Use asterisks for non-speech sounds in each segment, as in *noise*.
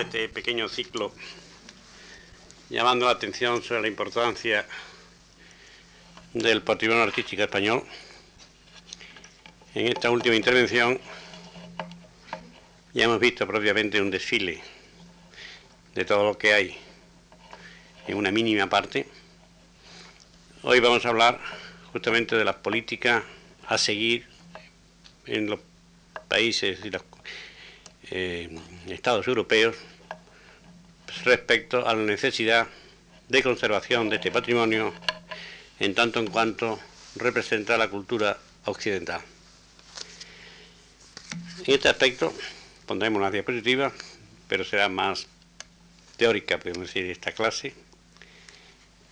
este pequeño ciclo llamando la atención sobre la importancia del patrimonio artístico español. En esta última intervención ya hemos visto propiamente un desfile de todo lo que hay en una mínima parte. Hoy vamos a hablar justamente de las políticas a seguir en los países y los eh, estados europeos respecto a la necesidad de conservación de este patrimonio en tanto en cuanto representa la cultura occidental. En este aspecto pondremos una diapositiva, pero será más teórica, podemos decir, esta clase,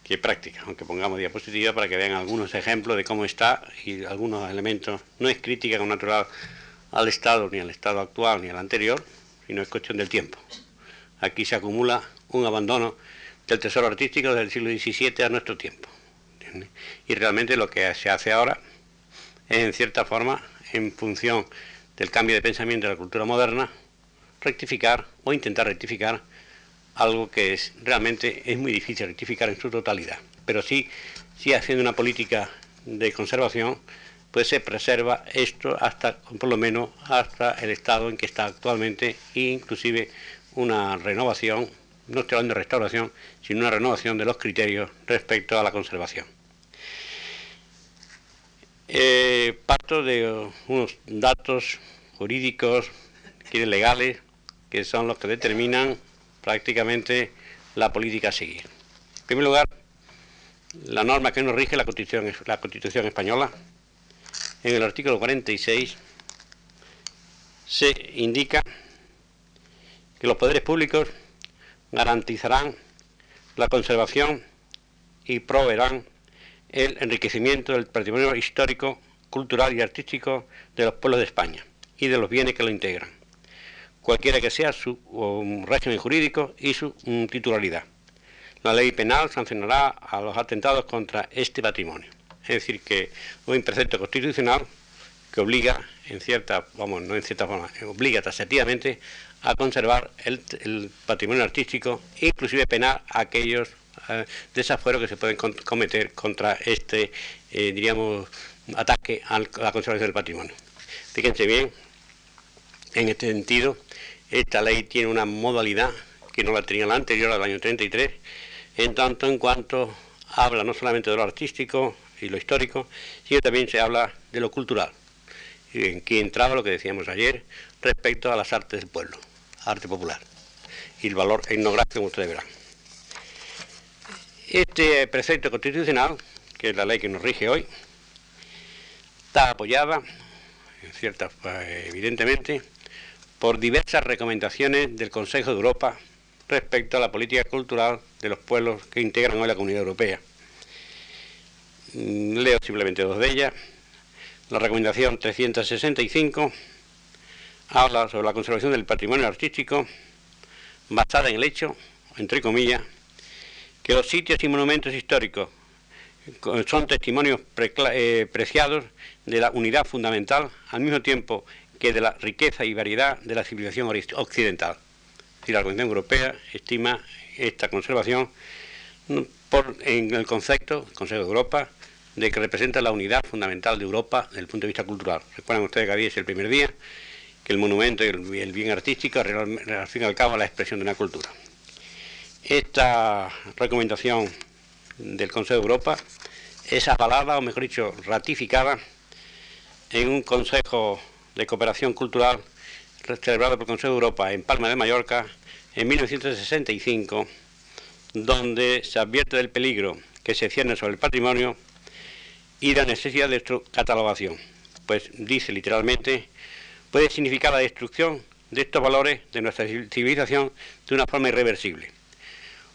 que práctica, aunque pongamos diapositiva para que vean algunos ejemplos de cómo está y algunos elementos. No es crítica con natural al Estado, ni al Estado actual, ni al anterior, sino es cuestión del tiempo. Aquí se acumula un abandono del tesoro artístico del siglo XVII a nuestro tiempo. Y realmente lo que se hace ahora es, en cierta forma, en función del cambio de pensamiento de la cultura moderna, rectificar o intentar rectificar algo que es realmente es muy difícil rectificar en su totalidad. Pero sí, sí haciendo una política de conservación pues se preserva esto hasta, por lo menos, hasta el estado en que está actualmente e inclusive una renovación, no estoy hablando de restauración, sino una renovación de los criterios respecto a la conservación. Eh, parto de unos datos jurídicos, legales, que son los que determinan prácticamente la política a seguir. En primer lugar, la norma que nos rige la Constitución, la Constitución española, en el artículo 46 se indica que los poderes públicos garantizarán la conservación y proveerán el enriquecimiento del patrimonio histórico, cultural y artístico de los pueblos de España y de los bienes que lo integran, cualquiera que sea su régimen jurídico y su mm, titularidad. La ley penal sancionará a los atentados contra este patrimonio. Es decir, que un precepto constitucional que obliga, en cierta, vamos, no en cierta forma, obliga taxativamente a conservar el, patrimonio artístico, inclusive penar a aquellos eh, desafueros que se pueden cometer contra este, eh, diríamos, ataque a la conservación del patrimonio. Fíjense bien, en este sentido, esta ley tiene una modalidad que no la tenía la anterior, al año 33, en tanto en cuanto habla no solamente de lo artístico, y lo histórico, sino también se habla de lo cultural. En que entraba lo que decíamos ayer respecto a las artes del pueblo, arte popular, y el valor etnográfico, como ustedes verán. Este precepto constitucional, que es la ley que nos rige hoy, está apoyada, cierta, eh, evidentemente, por diversas recomendaciones del Consejo de Europa respecto a la política cultural de los pueblos que integran hoy la Comunidad Europea. Mm, leo simplemente dos de ellas. La recomendación 365 habla sobre la conservación del patrimonio artístico basada en el hecho, entre comillas, que los sitios y monumentos históricos son testimonios eh, preciados de la unidad fundamental al mismo tiempo que de la riqueza y variedad de la civilización occidental. Y la Organización Europea estima esta conservación mm, en el concepto, el Consejo de Europa, de que representa la unidad fundamental de Europa desde el punto de vista cultural. Recuerdan ustedes que había es el primer día, que el monumento y el, bien artístico, al fin y al cabo, la expresión de una cultura. Esta recomendación del Consejo de Europa es avalada, o mejor dicho, ratificada en un Consejo de Cooperación Cultural celebrado por el Consejo de Europa en Palma de Mallorca en 1965, donde se advierte del peligro que se cierne sobre el patrimonio y la necesidad de su catalogación. Pues dice literalmente, puede significar la destrucción de estos valores de nuestra civilización de una forma irreversible.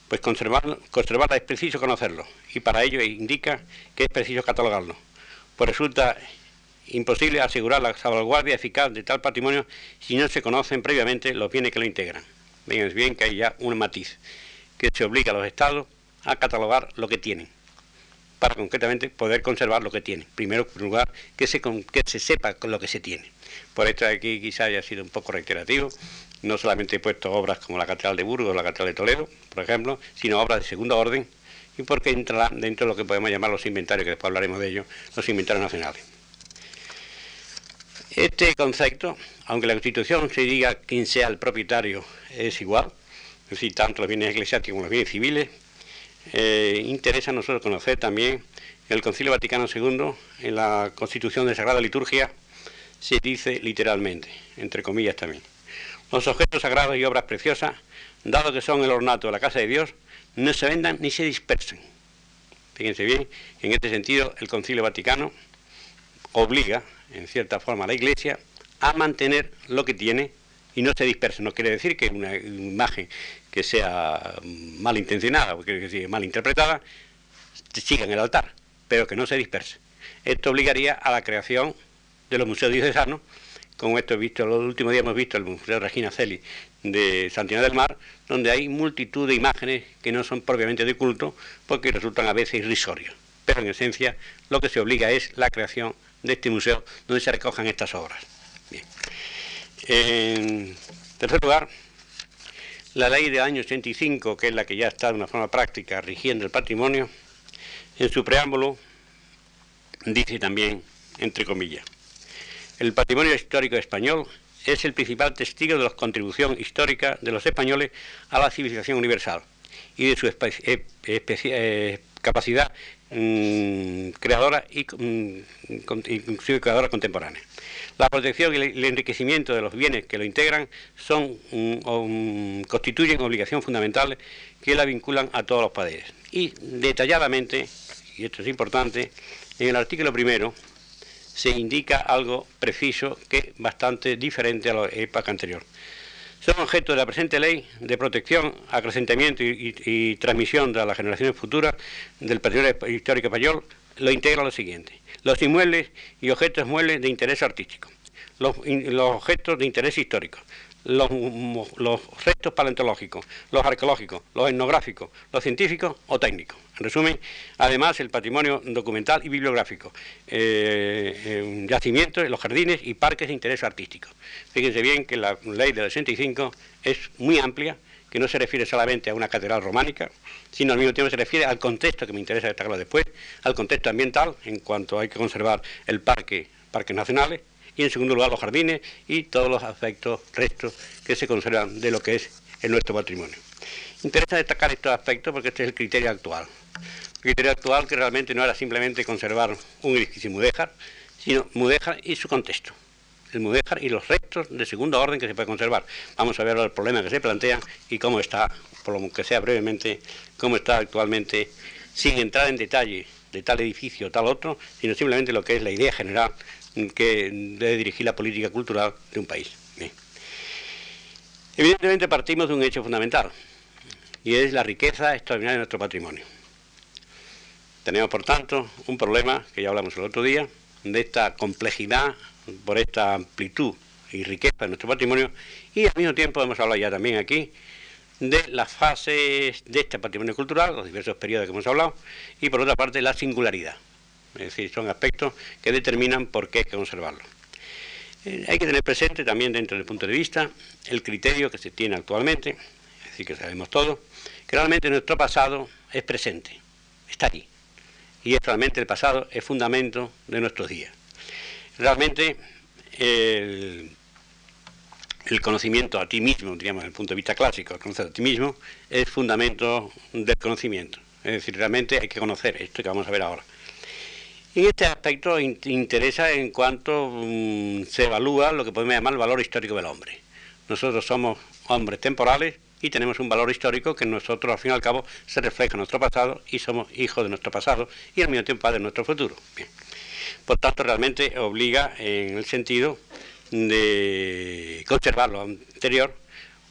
Pues conservarla es preciso conocerlo y para ello indica que es preciso catalogarlo. Pues resulta imposible asegurar la salvaguardia eficaz de tal patrimonio si no se conocen previamente los bienes que lo integran. Ven, bien que hay ya un matiz, que se obliga a los estados a catalogar lo que tienen para concretamente poder conservar lo que tiene. Primero, lugar, que se, que se sepa lo que se tiene. Por esto aquí quizá haya sido un poco reiterativo, no solamente he puesto obras como la Catedral de Burgos la Catedral de Toledo, por ejemplo, sino obras de segundo orden, y porque entra dentro de lo que podemos llamar los inventarios, que después hablaremos de ellos, los inventarios nacionales. Este concepto, aunque la Constitución se diga quién sea el propietario, es igual, es decir, tanto los bienes eclesiásticos como los bienes civiles, eh, interesa a nosotros conocer también el Concilio Vaticano II, en la Constitución de Sagrada Liturgia, se dice literalmente, entre comillas también. Los objetos sagrados y obras preciosas, dado que son el ornato de la casa de Dios, no se vendan ni se dispersen. Fíjense bien, en este sentido el Concilio Vaticano obliga, en cierta forma, a la Iglesia a mantener lo que tiene y no se disperse. No quiere decir que una imagen que sea malintencionada o que sea mal interpretada siga en el altar, pero que no se disperse. Esto obligaría a la creación de los museos diocesanos, como esto he visto, los últimos días hemos visto el Museo Regina Celi de Santiago del Mar, donde hay multitud de imágenes que no son propiamente de culto, porque resultan a veces irrisorios. Pero en esencia lo que se obliga es la creación de este museo donde se recojan estas obras. En tercer lugar, la ley del año 85, que es la que ya está de una forma práctica rigiendo el patrimonio, en su preámbulo dice también, entre comillas, el patrimonio histórico español es el principal testigo de la contribución histórica de los españoles a la civilización universal y de su eh, eh, capacidad mm, creadora y, mm, creadora contemporánea. La protección y el enriquecimiento de los bienes que lo integran son mm, constituyen obligación fundamental que la vinculan a todos los poderes. Y detalladamente, y esto es importante, en el artículo primero se indica algo preciso que es bastante diferente a la época anterior. Son objeto de la presente ley de protección, acrecentamiento y, transmisión de las generaciones futuras del patrimonio histórico español, lo integra lo siguiente. Los inmuebles y objetos muebles de interés artístico, los objetos de interés histórico, los, restos paleontológicos, los arqueológicos, los etnográficos, los científicos o técnicos. En resumen, además el patrimonio documental y bibliográfico, eh, eh, yacimientos, los jardines y parques de interés artístico. Fíjense bien que la ley del 65 es muy amplia, que no se refiere solamente a una catedral románica, sino al mismo tiempo se refiere al contexto que me interesa destacarlo después, al contexto ambiental, en cuanto hay que conservar el parque, parques nacionales, y en segundo lugar los jardines y todos los aspectos, restos que se conservan de lo que es nuestro patrimonio. Interesa destacar estos aspectos porque este es el criterio actual. El criterio actual que realmente no era simplemente conservar un edificio mudéjar, sino mudéjar y su contexto. El mudéjar y los restos de segundo orden que se puede conservar. Vamos a ver el problema que se plantea y cómo está, por lo que sea brevemente, cómo está actualmente, sin entrar en detalle de tal edificio o tal otro, sino simplemente lo que es la idea general que debe dirigir la política cultural de un país. Evidentemente partimos de un hecho fundamental, y es la riqueza extraordinaria de nuestro patrimonio. Tenemos, por tanto, un problema, que ya hablamos el otro día, de esta complejidad, por esta amplitud y riqueza de nuestro patrimonio, y al mismo tiempo hemos hablado ya también aquí de las fases de este patrimonio cultural, los diversos periodos que hemos hablado, y por otra parte la singularidad. Es decir, son aspectos que determinan por qué hay que conservarlo. Eh, hay que tener presente también dentro del punto de vista el criterio que se tiene actualmente, es decir, que sabemos todo, que realmente nuestro pasado es presente, está allí. Y realmente el pasado es fundamento de nuestros días. Realmente el, conocimiento a ti mismo, digamos, desde el punto de vista clásico, el conocer a ti mismo, es fundamento del conocimiento. Es decir, realmente hay que conocer esto que vamos a ver ahora. En este aspecto interesa en cuanto mm, se evalúa lo que podemos llamar el valor histórico del hombre. Nosotros somos hombres temporales y tenemos un valor histórico que nosotros al fin y al cabo se refleja en nuestro pasado y somos hijos de nuestro pasado y al mismo tiempo padres de nuestro futuro. Por tanto, realmente obliga en el sentido de conservar lo anterior,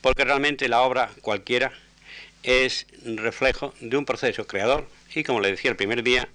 porque realmente la obra cualquiera es reflejo de un proceso creador y, como le decía el primer día,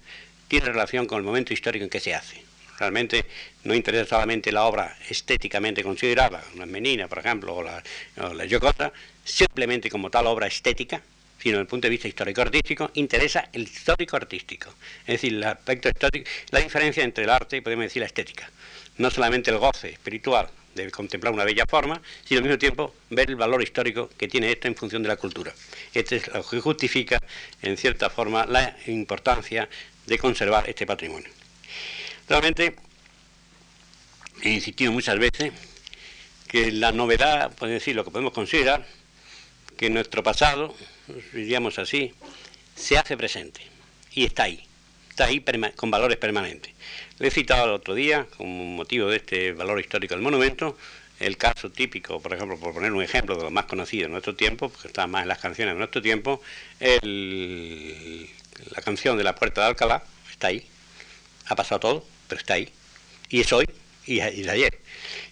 tiene relación con el momento histórico en que se hace. Realmente no interesa solamente la obra estéticamente considerada, una Menina, por ejemplo, o la, o simplemente como tal obra estética, sino desde el punto de vista histórico-artístico, interesa el histórico-artístico. Es decir, el aspecto histórico, la diferencia entre el arte y podemos decir la estética. No solamente el goce espiritual de contemplar una bella forma, sino al mismo tiempo ver el valor histórico que tiene esto en función de la cultura. Esto es lo que justifica, en cierta forma, la importancia de conservar este patrimonio. Realmente, he insistido muchas veces que la novedad, puede decir, lo que podemos considerar, que nuestro pasado, diríamos así, se hace presente y está ahí, está ahí con valores permanentes. Le he citado el otro día, como motivo de este valor histórico del monumento, el caso típico, por ejemplo, por poner un ejemplo de lo más conocido en nuestro tiempo, porque está más en las canciones de nuestro tiempo, la canción de la Puerta de Alcalá está ahí. Ha pasado todo, pero está ahí. Y es hoy y, de ayer.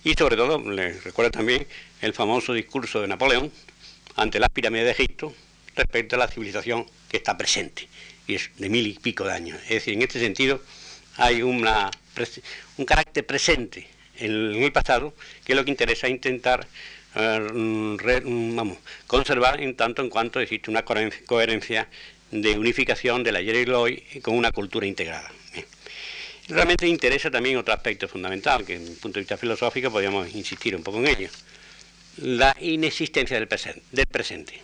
Y sobre todo, le recuerdo también el famoso discurso de Napoleón ante las pirámides de Egipto respecto a la civilización que está presente, y es de mil y pico de años. Es decir, en este sentido hay una, un carácter presente en, el pasado que es lo que interesa intentar eh, vamos, conservar en tanto en cuanto existe una coherencia de unificación del ayer y el hoy con una cultura integrada. Realmente interesa también otro aspecto fundamental, que desde el punto de vista filosófico podríamos insistir un poco en ello, la inexistencia del presente.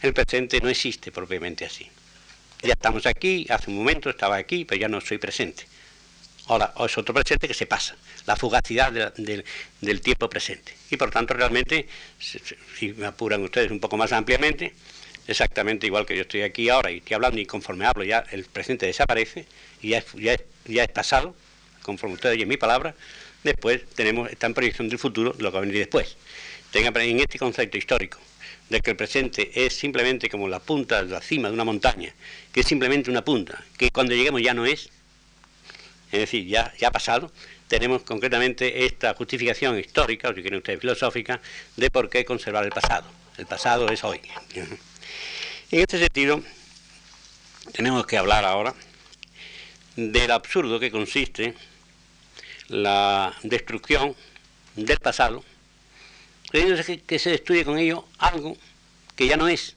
El presente no existe propiamente así. Ya estamos aquí, hace un momento estaba aquí, pero ya no soy presente. Ahora es otro presente que se pasa, la fugacidad del tiempo presente. Y por tanto, realmente, si me apuran ustedes un poco más ampliamente, exactamente igual que yo estoy aquí ahora y estoy hablando y conforme hablo ya el presente desaparece y ya es, ya ya es pasado, conforme ustedes oyen mi palabra, después tenemos, esta proyección del futuro, lo que va a venir después. Tengan en este concepto histórico de que el presente es simplemente como la punta, la cima de una montaña, que es simplemente una punta, que cuando lleguemos ya no es, es decir, ya, ya ha pasado, tenemos concretamente esta justificación histórica, o si quieren ustedes filosófica, de por qué conservar el pasado. El pasado es hoy. *laughs* En este sentido, tenemos que hablar ahora del absurdo que consiste la destrucción del pasado creyéndose que, se destruye con ello algo que ya no es.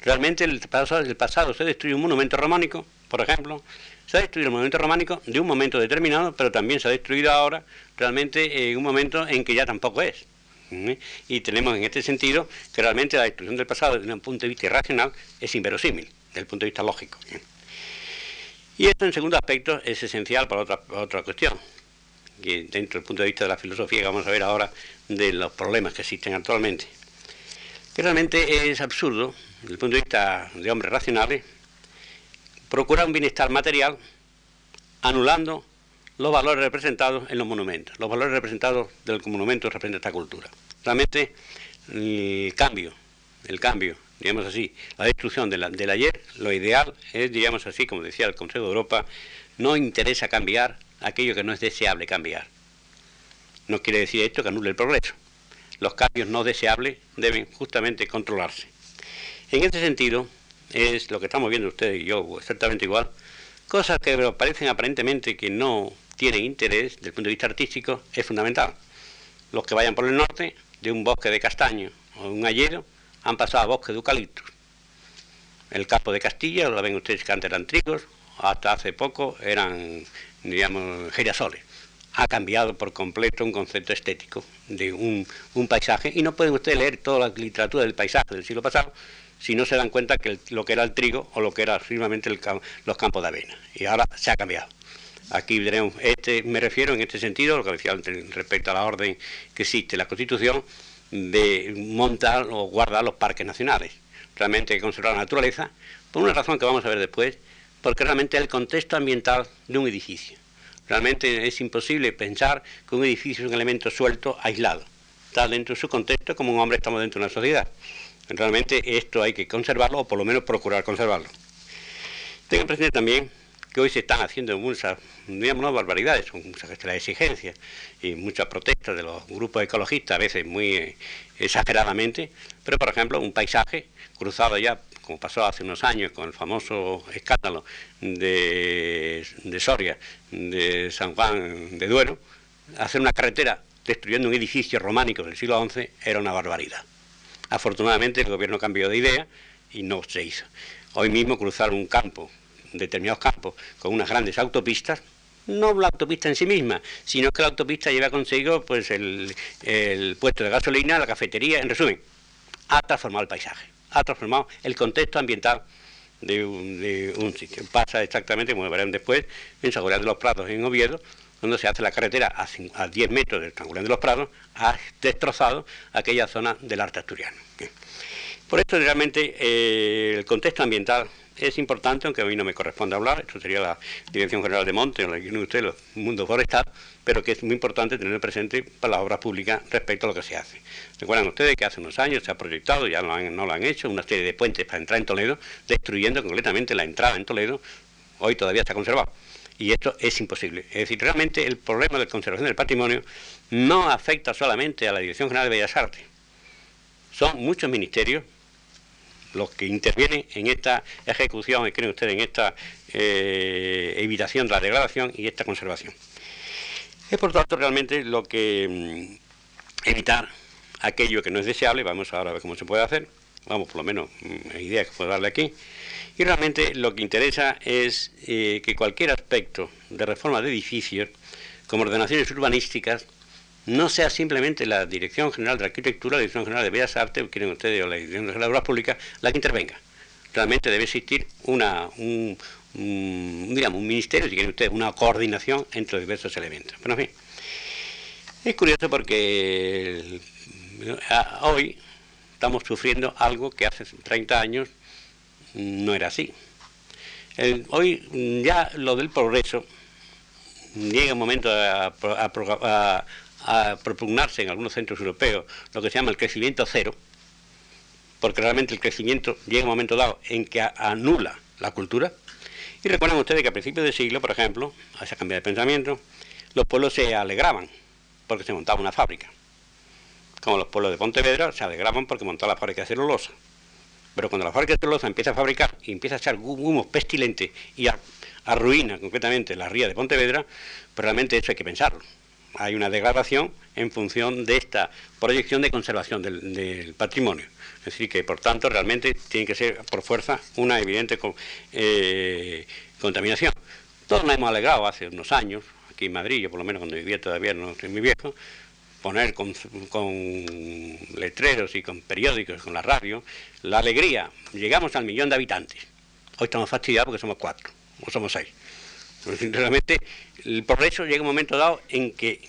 Realmente el pasado, el pasado se destruye un monumento románico, por ejemplo, se ha destruido el monumento románico de un momento determinado, pero también se ha destruido ahora realmente en un momento en que ya tampoco es. ¿Mm? Y tenemos en este sentido que realmente la destrucción del pasado desde un punto de vista irracional es inverosímil, desde el punto de vista lógico. Y esto en segundo aspecto es esencial para otra, para otra cuestión que dentro del punto de vista de la filosofía que vamos a ver ahora de los problemas que existen actualmente. Que realmente es absurdo, desde el punto de vista de hombres racionales, procurar un bienestar material anulando los valores representados en los monumentos. Los valores representados del monumento representan esta cultura. Realmente el cambio, el cambio, digamos así, la destrucción del ayer, lo ideal es, digamos así, como decía el Consejo de Europa, no interesa cambiar aquello que no es deseable cambiar. No quiere decir esto que anule el progreso. Los cambios no deseables deben justamente controlarse. En este sentido, es lo que estamos viendo ustedes y yo exactamente igual, cosas que parecen aparentemente que no tienen interés desde el punto de vista artístico, es fundamental. Los que vayan por el norte, de un bosque de castaño o un ayero, han pasado a bosque de eucaliptus. El campo de Castilla, lo ven ustedes que antes eran trigos, hasta hace poco eran digamos, girasoles. Ha cambiado por completo un concepto estético de un, paisaje y no pueden ustedes leer toda la literatura del paisaje del siglo pasado si no se dan cuenta que lo que era el trigo o lo que era firmemente los campos de avena. Y ahora se ha cambiado. Aquí veremos, este, me refiero en este sentido, lo que decía respecto a la orden que existe la Constitución, de montar o guardar los parques nacionales. Realmente hay que conservar la naturaleza, por una razón que vamos a ver después, porque realmente es el contexto ambiental de un edificio. Realmente es imposible pensar que un edificio es un elemento suelto, aislado. Está dentro de su contexto como un hombre estamos dentro de una sociedad. Realmente esto hay que conservarlo o por lo menos procurar conservarlo. Tengan presente también que hoy se están haciendo muchas, digamos, no barbaridades, son muchas exigencias y muchas protestas de los grupos ecologistas, a veces muy eh, exageradamente, pero por ejemplo un paisaje cruzado ya como pasó hace unos años con el famoso escándalo de, Soria, de San Juan de Duero, hacer una carretera destruyendo un edificio románico del siglo XI era una barbaridad. Afortunadamente el gobierno cambió de idea y no se hizo. Hoy mismo cruzar un campo, determinados campos, con unas grandes autopistas, no la autopista en sí misma, sino que la autopista lleva consigo pues el, puesto de gasolina, la cafetería, en resumen, ha transformado el paisaje, ha transformado el contexto ambiental de un, sitio. Pasa exactamente, como verán después, en San de los Prados, en Oviedo, cuando se hace la carretera a, 10 metros del San de los Prados, ha destrozado aquella zona del arte asturiano. Por esto realmente eh, el contexto ambiental es importante, aunque a mí no me corresponde hablar, esto sería la Dirección General de Monte, la de usted, el mundo forestal, pero que es muy importante tener presente para las obras públicas respecto a lo que se hace. Recuerdan ustedes que hace unos años se ha proyectado, ya no lo han hecho, una serie de puentes para entrar en Toledo, destruyendo completamente la entrada en Toledo, hoy todavía está conservado. Y esto es imposible. Es decir, realmente el problema de conservación del patrimonio no afecta solamente a la Dirección General de Bellas Artes. Son muchos ministerios los que intervienen en esta ejecución, creen ustedes, en esta eh, evitación de la degradación y esta conservación. Es por tanto realmente lo que mm, evitar aquello que no es deseable, vamos ahora a ver cómo se puede hacer, vamos por lo menos mm, idea que puedo darle aquí, y realmente lo que interesa es eh, que cualquier aspecto de reforma de edificios, como ordenaciones urbanísticas, no sea simplemente la Dirección General de Arquitectura, la Dirección General de Bellas Artes, quieren ustedes, o la Dirección General de Obras Públicas, la que intervenga. Realmente debe existir una, un, digamos, un ministerio, si quieren ustedes, una coordinación entre los diversos elementos. Pero en fin, es curioso porque hoy estamos sufriendo algo que hace 30 años no era así. hoy ya lo del progreso llega un momento a, a propugnarse en algunos centros europeos lo que se llama el crecimiento cero, porque realmente el crecimiento llega un momento dado en que anula la cultura. Y recuerdan ustedes que a principios del siglo, por ejemplo, a esa cambio de pensamiento, los pueblos se alegraban porque se montaba una fábrica. Como los pueblos de Pontevedra se alegraban porque montaba la fábrica de celulosa. Pero cuando la fábrica de celulosa empieza a fabricar y empieza a echar humos pestilentes y arruina concretamente la ría de Pontevedra, pues realmente eso hay que pensarlo hay una degradación en función de esta proyección de conservación del, patrimonio. Es decir, que por tanto realmente tiene que ser por fuerza una evidente eh, contaminación. Todos nos hemos alegrado hace unos años, aquí en Madrid, yo por lo menos cuando vivía todavía no soy muy viejo, poner con, letreros y con periódicos, con la radio, la alegría. Llegamos al millón de habitantes. Hoy estamos fastidiados porque somos cuatro, o somos seis. Realmente el progreso llega un momento dado en que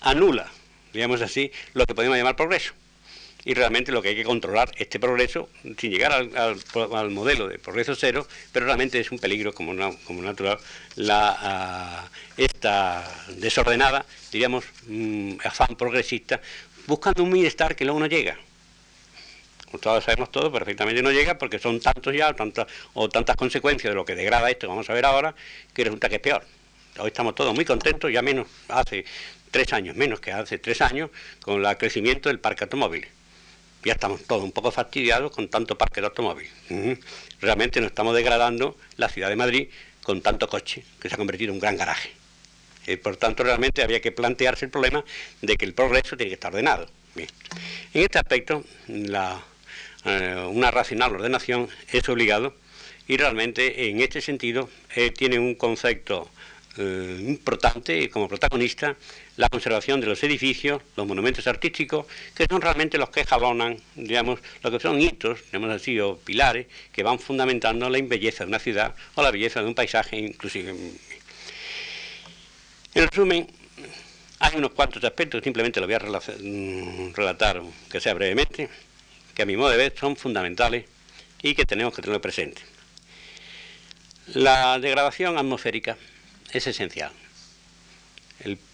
anula, digamos así, lo que podemos llamar progreso. Y realmente lo que hay que controlar este progreso, sin llegar al, modelo de progreso cero, pero realmente es un peligro como, como natural, la, ah, esta desordenada, diríamos, mm, afán progresista, buscando un bienestar que luego no llega todos sabemos todo, perfectamente no llega porque son tantos ya tantas, o tantas consecuencias de lo que degrada esto, vamos a ver ahora, que resulta que es peor. Hoy estamos todos muy contentos, ya menos hace tres años, menos que hace tres años, con el crecimiento del parque automóvil. Ya estamos todos un poco fastidiados con tanto parque de automóvil. Realmente nos estamos degradando la ciudad de Madrid con tanto coche, que se ha convertido en un gran garaje. Y por tanto, realmente había que plantearse el problema de que el progreso tiene que estar ordenado. En este aspecto, la, eh, una racional ordenación es obligado y realmente en este sentido eh, tiene un concepto eh, importante como protagonista la conservación de los edificios, los monumentos artísticos, que son realmente los que jalonan, digamos, lo que son hitos, digamos así, o pilares, que van fundamentando la belleza de una ciudad o la belleza de un paisaje, inclusive. En resumen, hay unos cuantos aspectos, simplemente lo voy a mm, relatar, que sea brevemente que a mi modo de ver son fundamentales y que tenemos que tener presente. La degradación atmosférica es esencial.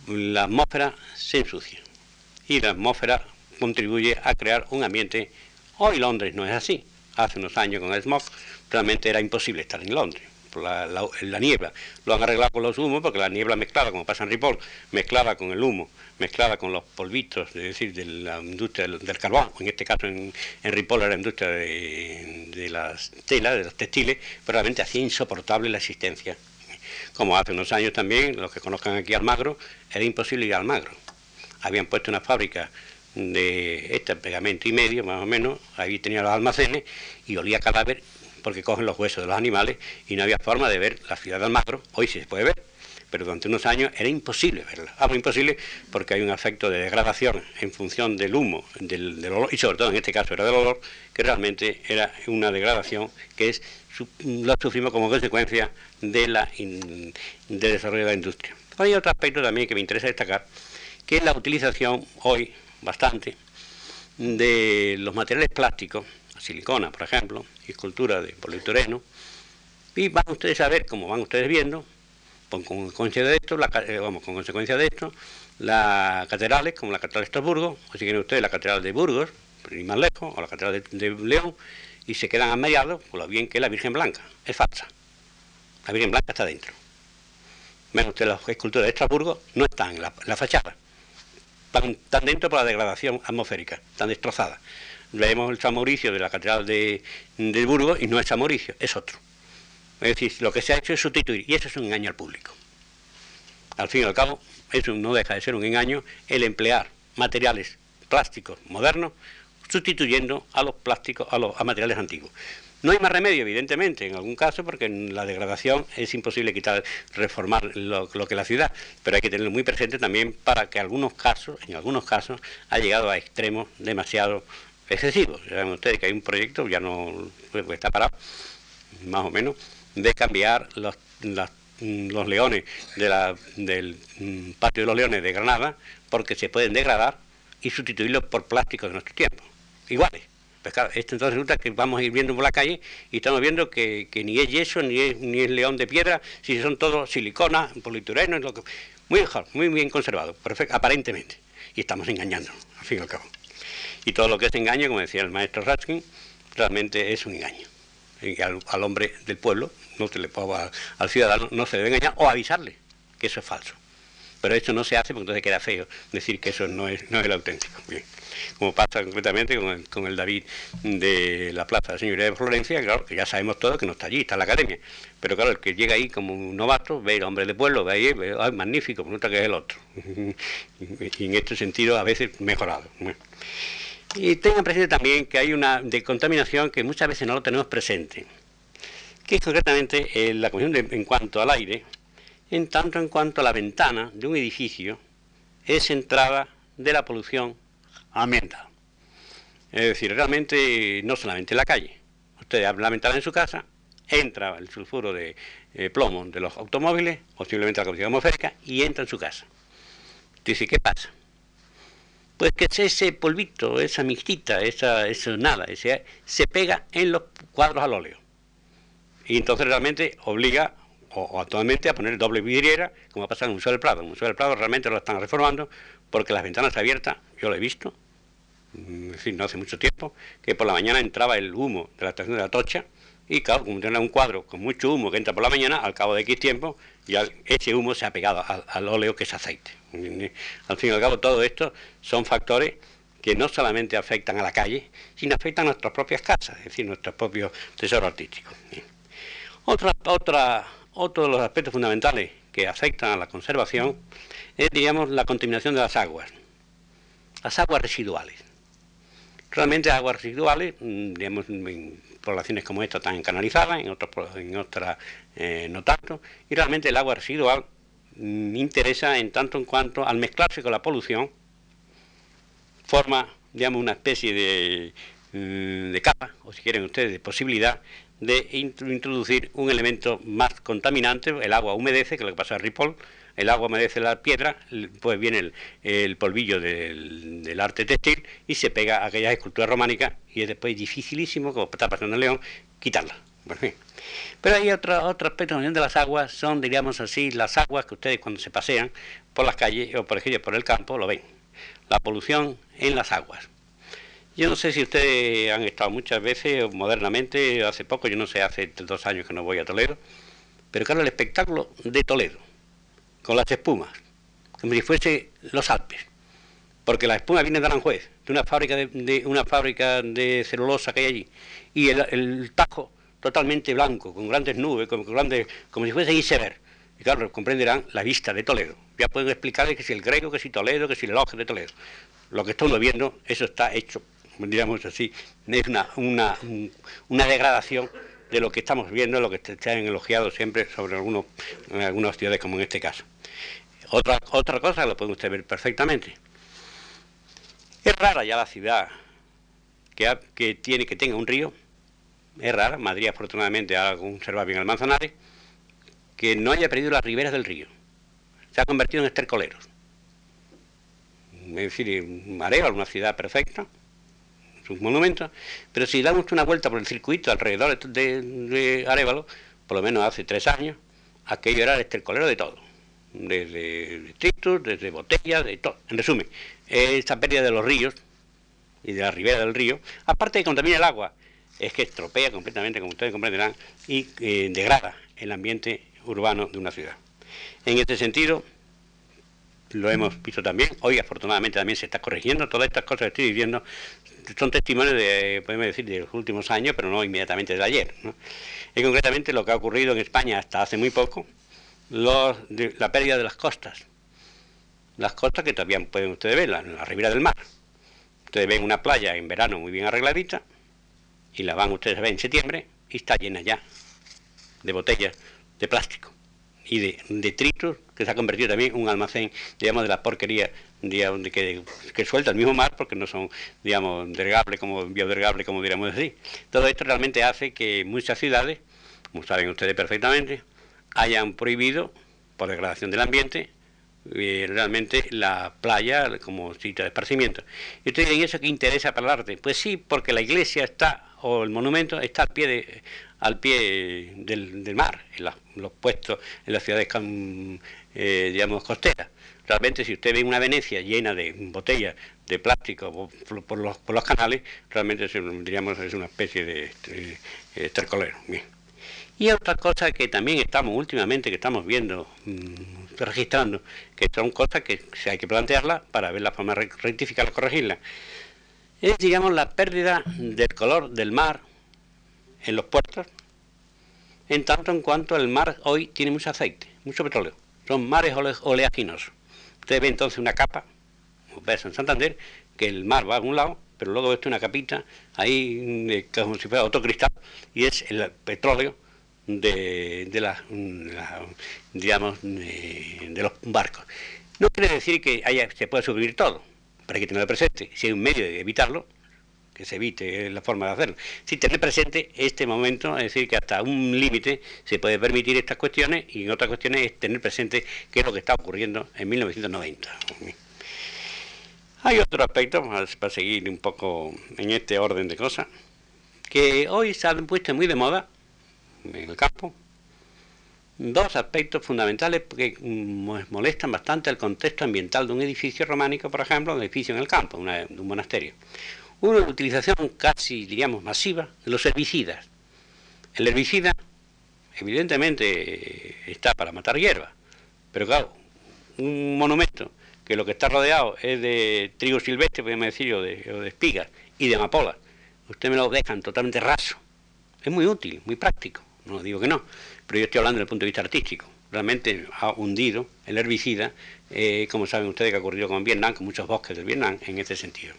la atmósfera se ensucia y la atmósfera contribuye a crear un ambiente. Hoy Londres no es así. Hace unos años con el smog realmente era imposible estar en Londres la, niebla. Lo han arreglado con los humos porque la niebla mezclada, como pasa en Ripoll, mezclada con el humo mezclada con los polvitos, es decir, de la industria del, carbón, en este caso en, en Ripoll era la industria de, las telas, de los textiles, pero realmente hacía insoportable la existencia. Como hace unos años también, los que conozcan aquí Almagro, era imposible ir a Almagro. Habían puesto una fábrica de este pegamento y medio, más o menos, ahí tenía los almacenes y olía cadáver porque cogen los huesos de los animales y no había forma de ver la ciudad de Almagro, hoy sí se puede ver, pero durante unos años era imposible verla. Ah, imposible porque hay un efecto de degradación en función del humo, del, olor, y sobre todo en este caso era del olor, que realmente era una degradación que es lo sufrimos como consecuencia de la del desarrollo de la industria. Hay otro aspecto también que me interesa destacar, que es la utilización hoy bastante de los materiales plásticos, silicona, por ejemplo, y escultura de poliuretano, y van ustedes a ver, como van ustedes viendo, con, consecuencia de esto, la, eh, con consecuencia de esto, las catedrales, como la Catedral de Estrasburgo, o si quieren ustedes la Catedral de Burgos, ni más lejos, o la Catedral de, León, y se quedan a mediados por lo bien que la Virgen Blanca es falsa. La Virgen Blanca está dentro. Menos ustedes las esculturas de Estrasburgo no están en la, fachada. Están, dentro por la degradación atmosférica, están destrozadas. Vemos el San Mauricio de la Catedral de, de Burgos y no es San Mauricio, es otro. Es decir, lo que se ha hecho es sustituir, y eso es un engaño al público. Al fin y al cabo, eso no deja de ser un engaño el emplear materiales plásticos modernos sustituyendo a los plásticos, a los materiales antiguos. No hay más remedio, evidentemente, en algún caso, porque en la degradación es imposible quitar, reformar lo, que es la ciudad, pero hay que tenerlo muy presente también para que algunos casos, en algunos casos, ha llegado a extremos demasiado excesivos. Saben ustedes que hay un proyecto, ya no está parado, más o menos, de cambiar los, los leones de la, del mm, patio de los leones de Granada porque se pueden degradar y sustituirlos por plásticos de nuestro tiempo, iguales. Pues claro, esto entonces resulta que vamos a ir viendo por la calle y estamos viendo que, ni es yeso, ni es, ni es león de piedra, si son todos silicona, politureno, lo que, muy mejor, muy bien conservado, perfecto, aparentemente. Y estamos engañando, al fin y al cabo. Y todo lo que es engaño, como decía el maestro Raskin, realmente es un engaño. Al, hombre del pueblo, no se le puede, al ciudadano no se debe engañar o avisarle que eso es falso. Pero esto no se hace porque entonces queda feo decir que eso no es, no es el auténtico. Como pasa concretamente con el, David de la Plaza de Señoría de Florencia, claro, que ya sabemos todos que no está allí, está en la academia. Pero claro, el que llega ahí como un novato, ve el hombre del pueblo, ve ahí, ve, ay, magnífico, pues nota que es el otro. *laughs* y en este sentido a veces mejorado. Y tengan presente también que hay una de contaminación que muchas veces no lo tenemos presente, que es concretamente eh, la cuestión en cuanto al aire, en tanto en cuanto a la ventana de un edificio es entrada de la polución ambiental. Es decir, realmente no solamente en la calle. Usted abre la ventana en su casa, entra el sulfuro de eh, plomo de los automóviles, posiblemente la combustión atmosférica, y entra en su casa. Dice, ¿qué pasa? Pues que ese polvito, esa mixtita, esa, eso nada, ese, se pega en los cuadros al óleo. Y entonces realmente obliga o, actualmente a poner doble vidriera, como ha pasado en el Museo del Prado. En el Museo del Prado realmente lo están reformando porque las ventanas abiertas, yo lo he visto, en fin, no hace mucho tiempo, que por la mañana entraba el humo de la estación de la Tocha y claro, como tiene un cuadro con mucho humo que entra por la mañana, al cabo de X tiempo, ya ese humo se ha pegado al óleo que es aceite. Al fin y al cabo, todo esto son factores que no solamente afectan a la calle, sino afectan a nuestras propias casas, es decir, nuestros propios tesoros artísticos. Otra, otra, otro de los aspectos fundamentales que afectan a la conservación es, digamos, la contaminación de las aguas, las aguas residuales. Realmente aguas residuales, mm, digamos, en poblaciones como esta están canalizadas, en otras, en otras eh, no tanto, y realmente el agua residual me interesa en tanto en cuanto al mezclarse con la polución forma digamos una especie de, mm, de capa o si quieren ustedes de posibilidad de introducir un elemento más contaminante, el agua humedece, que es lo que pasa en Ripoll, el agua humedece la piedra, pues viene el, polvillo del, arte textil y se pega a aquellas esculturas románicas y es después dificilísimo, como está pasando en León, quitarla. Pero hay otro, otro aspecto de las aguas, son, diríamos así, las aguas que ustedes cuando se pasean por las calles o por ejemplo por el campo lo ven. La polución en las aguas. Yo no sé si ustedes han estado muchas veces, modernamente, hace poco, yo no sé, hace dos años que no voy a Toledo, pero claro, el espectáculo de Toledo, con las espumas, como si fuese los Alpes, porque la espuma viene de Aranjuez, de una fábrica de, una fábrica de celulosa que hay allí, y el, tajo totalmente blanco, con grandes nubes, con grandes, como si fuese iceberg. Y claro, comprenderán la vista de Toledo. Ya pueden explicarles que si el griego, que si Toledo, que si el ojo de Toledo. Lo que estamos viendo, eso está hecho, digamos así, es una, una, una degradación de lo que estamos viendo, lo que se han elogiado siempre sobre algunos, algunas ciudades como en este caso. Otra, otra cosa lo puede usted ver perfectamente. Es rara ya la ciudad que, que tiene que tenga un río. Es rara. Madrid afortunadamente ha conservado bien el Manzanares. Que no haya perdido las riberas del río. Se ha convertido en estercoleros. Es decir, Mareo, una ciudad perfecta, sus monumentos, pero si damos una vuelta por el circuito alrededor de, Arevalo, por lo menos hace tres años, aquello era el estercolero de todo desde detritus, desde botellas, de todo. En resumen, esta pérdida de los ríos y de la ribera del río, aparte de contamina el agua, es que estropea completamente, como ustedes comprenderán, y eh, degrada el ambiente urbano de una ciudad. En este sentido, lo hemos visto también, hoy afortunadamente también se está corrigiendo, todas estas cosas que estoy diciendo son testimonios de, podemos decir, de los últimos años, pero no inmediatamente de ayer. Y concretamente lo que ha ocurrido en España hasta hace muy poco, la pérdida de las costas. Las costas que todavía pueden ustedes ver, en la ribera del mar. Ustedes ven una playa en verano muy bien arregladita y la van ustedes a ver en septiembre y está llena ya de botellas de plástico y de detritos que se ha convertido también en un almacén, digamos, de las porquerías digamos, que, suelta el mismo mar porque no son, digamos, degradables como biodegradables, como diríamos así. Todo esto realmente hace que muchas ciudades, como saben ustedes perfectamente, hayan prohibido, por degradación del ambiente, eh, realmente la playa como sitio de esparcimiento. Y ustedes ¿y eso qué interesa para el arte? Pues sí, porque la iglesia está, o el monumento está al pie, de, al pie del, mar, en los puestos en las ciudades, eh, digamos, costeras. Realmente, si usted ve una Venecia llena de botellas de plástico por, los, por los, canales, realmente es, es una especie de, de, Bien. Y otra cosa que también estamos últimamente, que estamos viendo, mm, registrando, que son cosas que hay que plantearlas para ver la forma de rectificarlas, corregirlas, es, digamos, la pérdida del color del mar en los puertos, en tanto en cuanto el mar hoy tiene mucho aceite, mucho petróleo. Son mares oleaginosos. Usted ve entonces una capa, como ves en Santander, que el mar va a un lado, pero luego esto una capita ahí como si fuera otro cristal, y es el petróleo de, de, la, digamos, de, los barcos. No quiere decir que se pueda subir todo, pero hay que tenerlo presente. Si hay un medio de evitarlo, que se evite la forma de hacerlo. Si tener presente este momento, es decir, que hasta un límite se puede permitir estas cuestiones y en otras cuestiones es tener presente qué es lo que está ocurriendo en 1990. Hay otro aspecto, para seguir un poco en este orden de cosas, que hoy se han puesto muy de moda, en el campo, dos aspectos fundamentales que molestan bastante el contexto ambiental de un edificio románico, por ejemplo, un edificio en el campo, de un monasterio. Uno, la utilización casi, diríamos, masiva de los herbicidas. El herbicida, evidentemente, está para matar hierba, pero claro, un monumento que lo que está rodeado es de trigo silvestre, podemos decir, o de, de espigas y de amapolas, usted me lo dejan totalmente raso. Es muy útil, muy práctico no digo que no, pero yo estoy hablando desde el punto de vista artístico. Realmente ha hundido el herbicida, eh, como saben ustedes que ha ocurrido con Vietnam, con muchos bosques del Vietnam, en este sentido.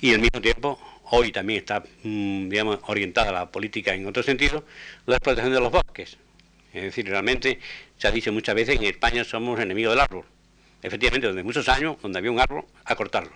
Y al mismo tiempo, hoy también está, mm, digamos, orientada la política en otro sentido, la explotación de los bosques. Es decir, realmente se ha dicho muchas veces que en España somos enemigos del árbol. Efectivamente, desde muchos años, donde había un árbol, a cortarlo.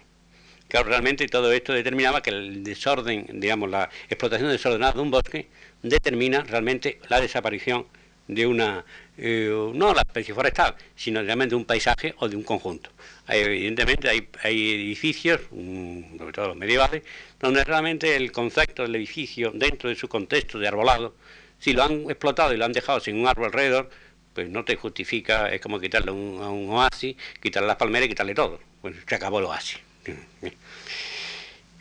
Claro, realmente todo esto determinaba que el desorden, digamos, la explotación desordenada de un bosque determina realmente la desaparición de una, eh, no la especie forestal, sino realmente de un paisaje o de un conjunto. evidentemente hay, edificios, mm, sobre todo los medievales, donde realmente el concepto del edificio dentro de su contexto de arbolado, si lo han explotado y lo han dejado sin un árbol alrededor, pues no te justifica, es como quitarle un, a un oasis, quitarle las palmeras y quitarle todo. Pues se acabó el oasis. *laughs*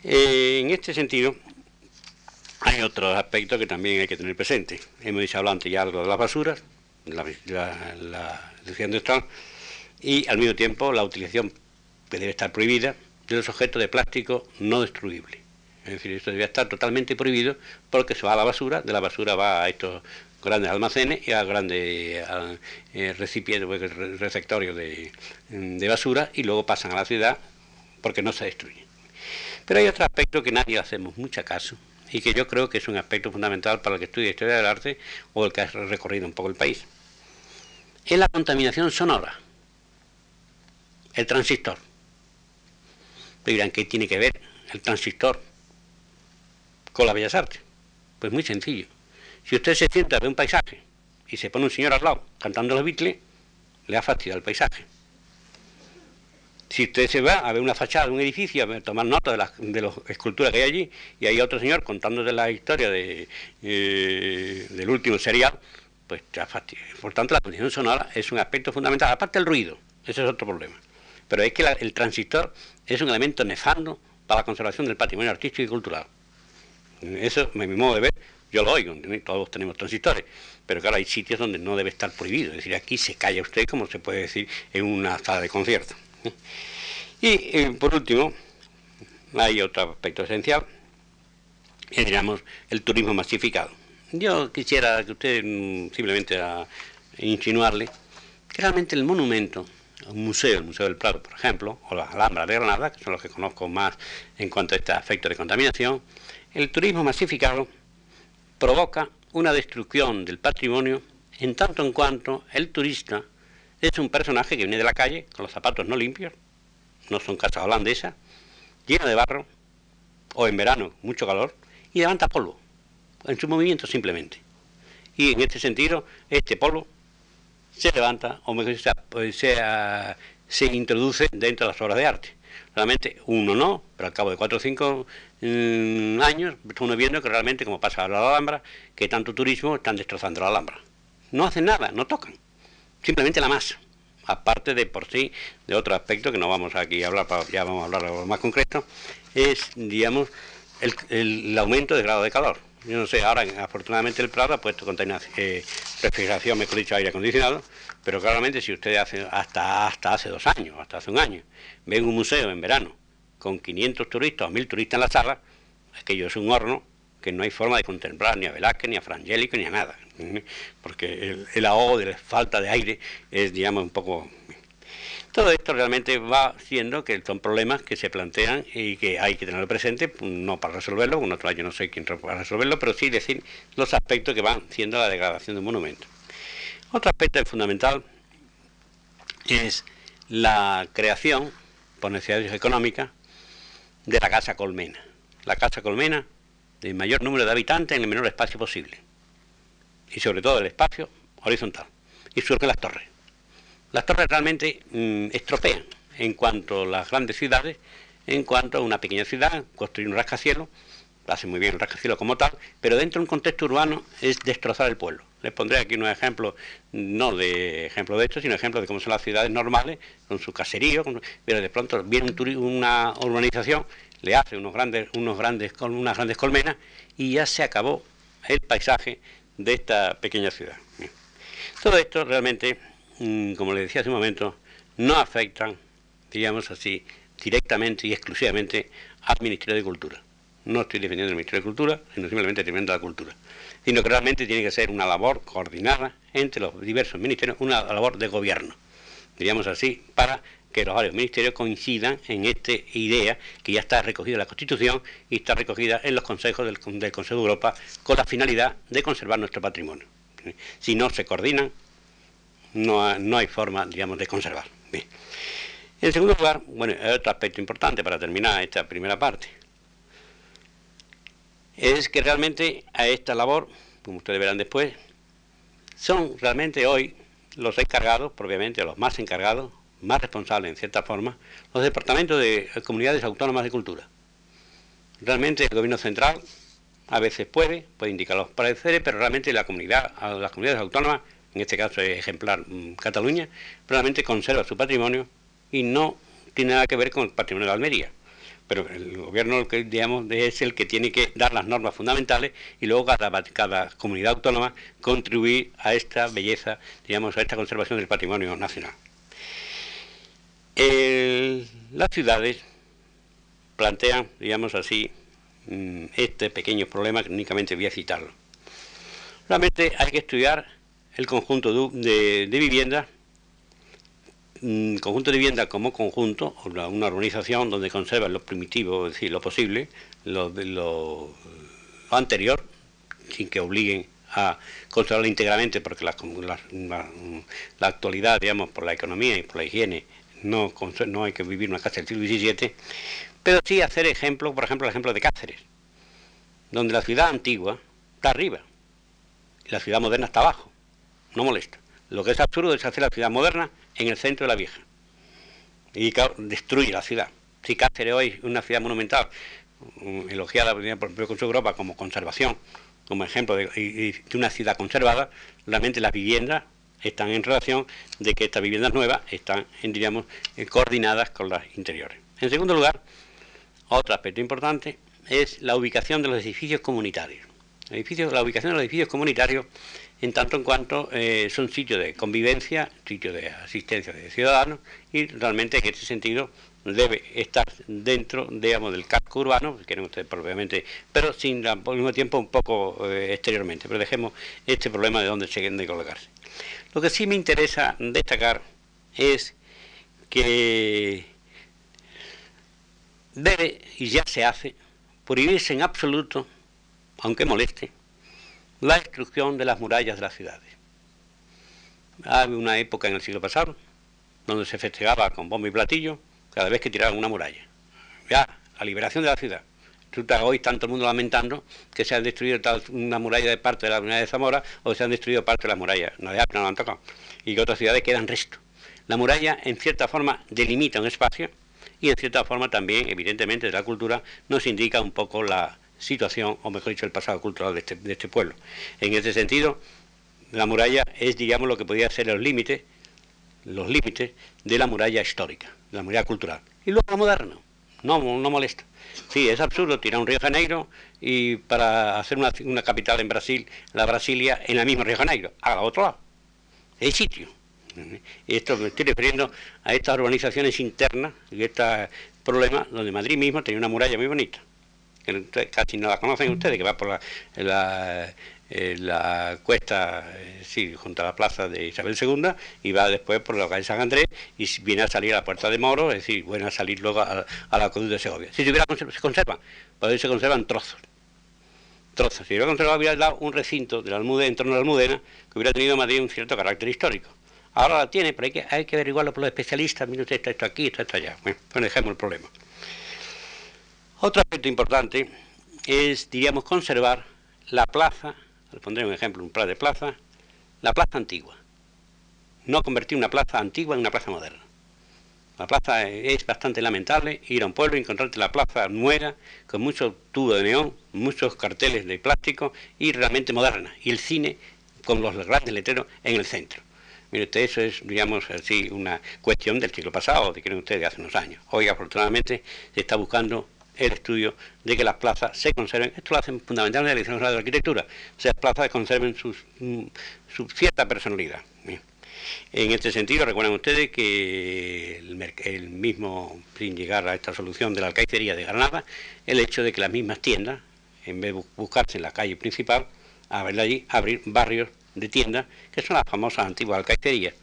Eh, en este sentido, hay otros aspectos que también hay que tener presente. Hemos dicho antes ya algo de las basuras, la, la, la y al mismo tiempo la utilización que debe estar prohibida de los objetos de plástico no destruibles. Es decir, esto debe estar totalmente prohibido porque se va a la basura, de la basura va a estos grandes almacenes y a grandes eh, recipientes, pues, receptorios de, de basura y luego pasan a la ciudad porque no se destruyen. Pero hay otro aspecto que nadie hacemos mucho caso, y que yo creo que es un aspecto fundamental para el que estudia historia del arte o el que ha recorrido un poco el país. Es la contaminación sonora, el transistor. dirán, ¿qué tiene que ver el transistor con las bellas artes? Pues muy sencillo. Si usted se sienta de un paisaje y se pone un señor al lado cantando los Beatles, le ha fastidiado el paisaje. Si usted se va a ver una fachada de un edificio, a tomar nota de las, de esculturas que hay allí, y hay otro señor contándote la historia de, eh, del último serial, pues. Por tanto, la condición sonora es un aspecto fundamental, aparte del ruido, ese es otro problema. Pero es que el transistor es un elemento nefando para la conservación del patrimonio artístico y cultural. Eso, a mi modo de ver, yo lo oigo, todos tenemos transistores, pero claro, hay sitios donde no debe estar prohibido. Es decir, aquí se calla usted, como se puede decir, en una sala de concierto. Y eh, por último, hay otro aspecto esencial, que digamos el turismo masificado. Yo quisiera que usted mm, simplemente insinuarle que realmente el monumento, un museo, el Museo del Prado, por ejemplo, o la Alhambra de Granada, que son los que conozco más en cuanto a este aspecto de contaminación, el turismo masificado provoca una destrucción del patrimonio en tanto en cuanto el turista es un personaje que viene de la calle con los zapatos no limpios, no son casas holandesas, lleno de barro, o en verano mucho calor, y levanta polvo en su movimiento simplemente. Y en este sentido, este polvo se levanta, o mejor pues, se, se introduce dentro de las obras de arte. Realmente uno no, pero al cabo de cuatro o cinco mm, años uno viendo que realmente, como pasa ahora la Alhambra, que tanto turismo están destrozando la Alhambra. No hacen nada, no tocan, simplemente la masa. Aparte de por sí, de otro aspecto que no vamos aquí a hablar, ya vamos a hablar algo más concreto, es, digamos, el, el aumento de grado de calor. Yo no sé, ahora afortunadamente el Prado ha puesto eh, refrigeración, mejor dicho, aire acondicionado, pero claramente si usted hace hasta, hasta hace dos años, hasta hace un año, ve un museo en verano con 500 turistas o 1000 turistas en la sala, aquello es un horno que no hay forma de contemplar ni a Velázquez, ni a Frangélico, ni a nada, porque el, el ahogo de la falta de aire es, digamos, un poco todo esto realmente va siendo que son problemas que se plantean y que hay que tenerlo presente, no para resolverlo, un otro año no sé quién va a resolverlo, pero sí decir los aspectos que van siendo la degradación de un monumento. Otro aspecto fundamental es la creación, por necesidades económicas, de la casa colmena. La casa colmena de mayor número de habitantes en el menor espacio posible. Y sobre todo el espacio horizontal. Y surgen las torres. Las torres realmente mm, estropean en cuanto a las grandes ciudades, en cuanto a una pequeña ciudad, construir un rascacielos, hace muy bien el rascacielos como tal, pero dentro de un contexto urbano es destrozar el pueblo. Les pondré aquí unos ejemplos, no de ejemplo de esto, sino ejemplos de cómo son las ciudades normales, con su caserío, pero de pronto viene una urbanización, le hace unos grandes, unos grandes, unas grandes colmenas y ya se acabó el paisaje de esta pequeña ciudad. Todo esto realmente como le decía hace un momento, no afectan, digamos así, directamente y exclusivamente al Ministerio de Cultura. No estoy defendiendo el Ministerio de Cultura, sino simplemente defendiendo la cultura. Sino que realmente tiene que ser una labor coordinada entre los diversos ministerios, una labor de gobierno, diríamos así, para que los varios ministerios coincidan en esta idea que ya está recogida en la Constitución y está recogida en los consejos del, del Consejo de Europa con la finalidad de conservar nuestro patrimonio. Si no se coordinan, no, hay forma, digamos, de conservar. En segundo lugar, bueno, otro aspecto importante para terminar esta primera parte, es que realmente a esta labor, como ustedes verán después, son realmente hoy los encargados, propiamente los más encargados, más responsables en cierta forma, los departamentos de comunidades autónomas de cultura. Realmente el gobierno central a veces puede, puede indicar los pareceres, pero realmente la comunidad, las comunidades autónomas en este caso es ejemplar mm, Cataluña, realmente conserva su patrimonio y no tiene nada que ver con el patrimonio de Almería. Pero el gobierno digamos es el que tiene que dar las normas fundamentales y luego cada, cada comunidad autónoma contribuir a esta belleza, digamos, a esta conservación del patrimonio nacional. las ciudades plantean, digamos así, mm, este pequeño problema que únicamente voy a citarlo. Realmente hay que estudiar el conjunto de, de viviendas, mm, conjunto de vivienda como conjunto, una, urbanización donde conserva lo primitivo, es decir, lo posible, lo, anterior, sin que obliguen a controlarla íntegramente, porque la, actualidad, digamos, por la economía y por la higiene, no, hay que vivir una casa del siglo XVII, pero sí hacer ejemplos, por ejemplo, el ejemplo de Cáceres, donde la ciudad antigua está arriba y la ciudad moderna está abajo, no molesta. Lo que es absurdo es hacer la ciudad moderna en el centro de la vieja. Y destruye la ciudad. Si Cáceres hoy es una ciudad monumental, mm, elogiada por el Consejo Europa como conservación, como ejemplo de, una ciudad conservada, realmente las viviendas están en relación de que estas viviendas nuevas están, diríamos, eh, coordinadas con las interiores. En segundo lugar, otro aspecto importante es la ubicación de los edificios comunitarios. la ubicación de los edificios comunitarios en tanto en cuanto eh, son sitios de convivencia, sitios de asistencia de ciudadanos y realmente en este sentido debe estar dentro, digamos, del casco urbano, si quieren propiamente, pero sin al mismo tiempo un poco eh, exteriormente. Pero dejemos este problema de dónde se de colocarse. Lo que sí me interesa destacar es que debe, y ya se hace, prohibirse en absoluto, aunque moleste, la destrucción de las murallas de las ciudades. Había una época en el siglo pasado donde se festejaba con bombo y platillo cada vez que tiraban una muralla. Ya, la liberación de la ciudad. Hoy todo el mundo lamentando que se han destruido una muralla de parte de la muralla de Zamora o se han destruido parte de la muralla, no no lo han tocado, y que otras ciudades quedan resto. La muralla, en cierta forma, delimita un espacio y, en cierta forma, también, evidentemente, de la cultura, nos indica un poco la situación, o mejor dicho, el pasado cultural de este, de este pueblo. En ese sentido, la muralla es, digamos, lo que podría ser los límites, los límites de la muralla histórica la muralla cultural. Y luego moderno, no, no molesta. Sí, es absurdo tirar un Río Janeiro y para hacer una, una, capital en Brasil, la Brasilia, en la misma Río Janeiro, a otro lado. Hay sitio. Esto me estoy refiriendo a estas urbanizaciones internas y este problema donde Madrid mismo tenía una muralla muy bonita, que casi no la conocen ustedes, que va por la la cuesta, eh, junto a la plaza de Isabel II, y va después por la calle San Andrés y viene a salir a la puerta de Moro, es decir, viene a salir luego a, la cruz de Segovia. Si se pues hoy se conservan trozos. Trozos. Si hubiera conservado, hubiera dado un recinto de la Almudena, en torno a la Almudena, que hubiera tenido Madrid un cierto carácter histórico. Ahora la tiene, pero hay que, hay que averiguarlo por los especialistas. Mire usted, está esto aquí, está esto allá. Bueno, pues dejemos el problema. Otro aspecto importante es, diríamos, conservar la plaza les pondré un ejemplo, un plaza de plaza, la plaza antigua. No convertir una plaza antigua en una plaza moderna. La plaza es bastante lamentable ir a un pueblo y encontrarte la plaza nueva, con mucho tubo de neón, muchos carteles de plástico y realmente moderna. Y el cine con los grandes letreros en el centro. Mire usted, eso es, digamos así, una cuestión del siglo pasado, de que ustedes de hace unos años. Hoy, afortunadamente, se está buscando el estudio de que las plazas se conserven, esto lo hacen fundamentalmente la Dirección de la Arquitectura, o sea, las plazas conserven mm, su cierta personalidad. En este sentido, recuerden ustedes que el, mismo, sin llegar a esta solución de la alcaicería de Granada, el hecho de que las mismas tiendas, en vez de buscarse en la calle principal, abrir allí, abrir barrios de tiendas, que son las famosas antiguas alcaicerías.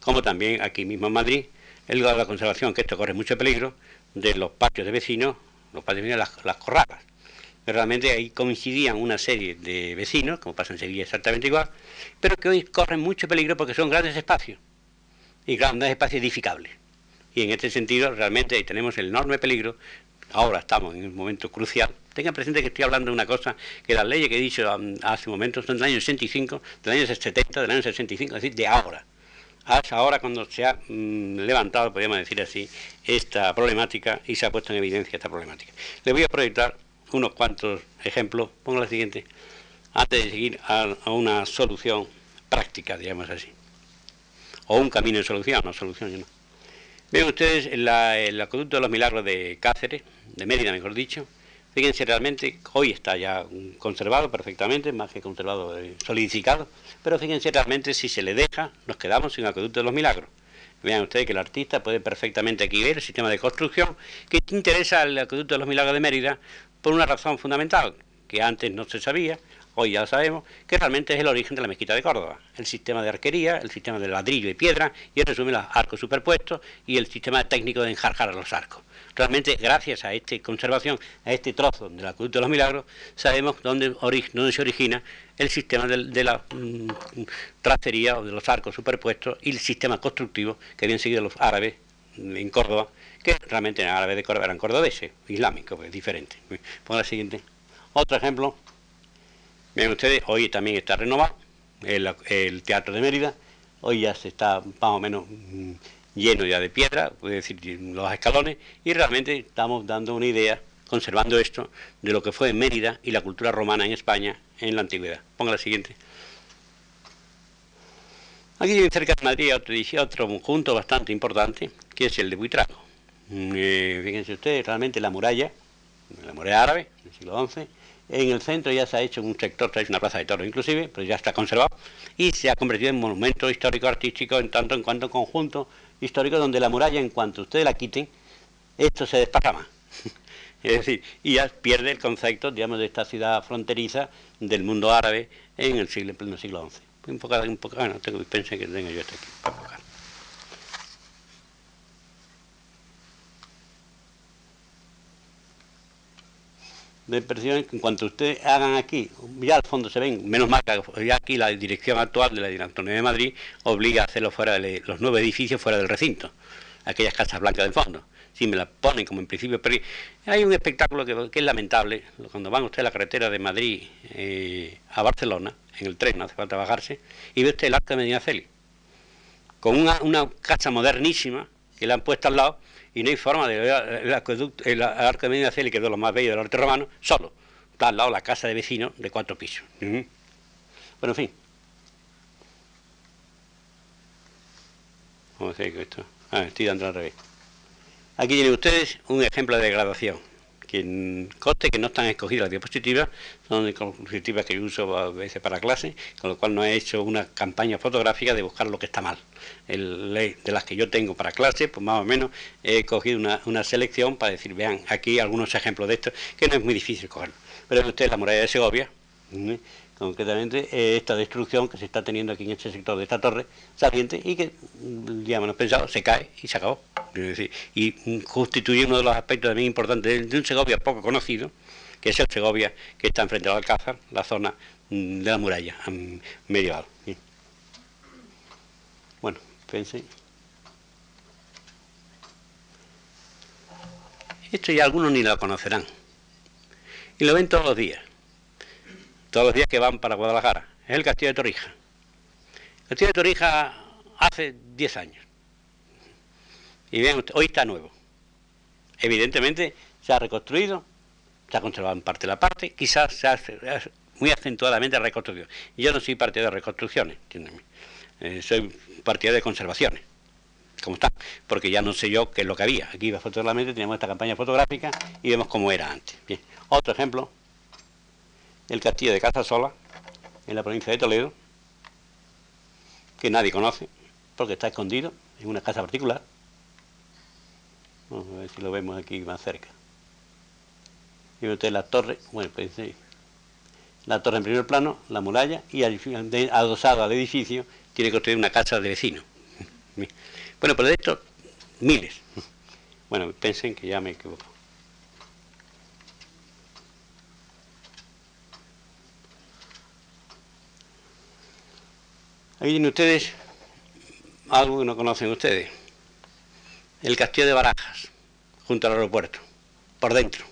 Como también aquí mismo en Madrid, el lugar de la conservación, que esto corre mucho peligro, de los patios de vecinos, los patios de vecinos, las, las corrales. Realmente ahí coincidían una serie de vecinos, como pasa en Sevilla exactamente igual, pero que hoy corren mucho peligro porque son grandes espacios y grandes espacios edificables. Y en este sentido realmente ahí tenemos el enorme peligro. Ahora estamos en un momento crucial. Tengan presente que estoy hablando de una cosa que las leyes que he dicho um, hace un momento son del año 65, del año 70, del año 65, es decir, de ahora hasta ahora cuando se ha mm, levantado, podríamos decir así, esta problemática y se ha puesto en evidencia esta problemática. Le voy a proyectar unos cuantos ejemplos, pongo la siguiente, antes de seguir a, una solución práctica, digamos así, o un camino de solución, no solución, no. Ven ustedes el acueducto de los milagros de Cáceres, de Mérida mejor dicho, Fíjense realmente, hoy está ya conservado perfectamente, más que conservado, eh, solidificado, pero fíjense realmente si se le deja, nos quedamos sin acueducto de los milagros. Vean ustedes que el artista puede perfectamente aquí ver el sistema de construcción que interesa al acueducto de los milagros de Mérida por una razón fundamental, que antes no se sabía, hoy ya sabemos, que realmente es el origen de la mezquita de Córdoba. El sistema de arquería, el sistema de ladrillo y piedra, y en resumen los arcos superpuestos y el sistema técnico de enjarjar a los arcos. Realmente, gracias a esta conservación, a este trozo de la Cruz de los Milagros, sabemos dónde, se origina el sistema de, la mm, tracería o de los arcos superpuestos y el sistema constructivo que habían seguido los árabes en Córdoba, que realmente en árabes de Córdoba eran cordobeses, islámicos, pues diferente. Pongo la siguiente. Otro ejemplo, Ven ustedes, hoy también está renovado el, Teatro de Mérida, hoy ya se está más o menos mm, lleno ya de piedra, puede decir los escalones, y realmente estamos dando una idea, conservando esto, de lo que fue Mérida y la cultura romana en España en la antigüedad. Ponga la siguiente. Aquí cerca de Madrid otro, otro conjunto bastante importante, que es el de Buitrago. Mm, eh, fíjense ustedes, realmente la muralla, la muralla árabe del siglo XI, en el centro ya se ha hecho un sector, se ha hecho una plaza de toros inclusive, pero ya está conservado, y se ha convertido en monumento histórico-artístico en tanto en cuanto conjunto histórico donde la muralla, en cuanto ustedes la quiten, esto se desparrama. *laughs* es decir, y ya pierde el concepto, digamos, de esta ciudad fronteriza del mundo árabe en el siglo, en pleno siglo XI. Un un poco, bueno, tengo, que tenga yo esto aquí. De impresión que en cuanto ustedes hagan aquí, ya al fondo se ven, menos mal que ya aquí la dirección actual de la Dirección de Madrid obliga a hacerlo fuera de los nuevos edificios fuera del recinto, aquellas casas blancas del fondo. Si me la ponen como en principio, pero hay un espectáculo que, es lamentable, cuando van ustedes a la carretera de Madrid eh, a Barcelona, en el tren, no hace falta bajarse, y ve usted el arco de Medina Celi, con una, una casa modernísima que le han puesto al lado, y no hay forma de ver el, acueducto, el arco de Medina Celi, que es lo más bello del arte romano, solo. Está al lado la casa de vecino de cuatro pisos. Bueno, en fin. ¿Cómo se esto? Ah, estoy dando al revés. Aquí tienen ustedes un ejemplo de degradación que conste que no están escogidas las diapositivas, son diapositivas que yo uso a veces para clase, con lo cual no he hecho una campaña fotográfica de buscar lo que está mal. De las que yo tengo para clase, pues más o menos he cogido una, selección para decir, vean, aquí algunos ejemplos de esto, que no es muy difícil cogerlo. Pero usted la muralla de Segovia, concretamente eh, esta destrucción que se está teniendo aquí en este sector de esta torre saliente y que, ya hemos pensado, se cae y se acabó. Y constituye uno de los aspectos también importantes de un Segovia poco conocido, que es el Segovia que está enfrente al Alcázar, la zona mm, de la muralla medieval. Bueno, pensé. Esto ya algunos ni lo conocerán. Y lo ven todos los días todos los días que van para Guadalajara. Es el Castillo de Torija. El Castillo de Torija hace 10 años. Y vean hoy está nuevo. Evidentemente se ha reconstruido, se ha conservado en parte la parte, quizás se hace muy acentuadamente. Y yo no soy partidario de reconstrucciones, eh, soy partidario de conservaciones, como está, porque ya no sé yo qué es lo que había. Aquí afortunadamente teníamos esta campaña fotográfica y vemos cómo era antes. Bien. Otro ejemplo el castillo de Casasola, en la provincia de Toledo, que nadie conoce, porque está escondido en una casa particular. Vamos a ver si lo vemos aquí más cerca. Y usted la torre, bueno, pues la torre en primer plano, la muralla, y adosado al edificio tiene que construir una casa de vecino. *laughs* Bueno, pero de esto, miles. Bueno, pensen que ya me equivoco. Ahí tienen ustedes algo que no conocen ustedes. El castillo de Barajas, junto al aeropuerto, por dentro.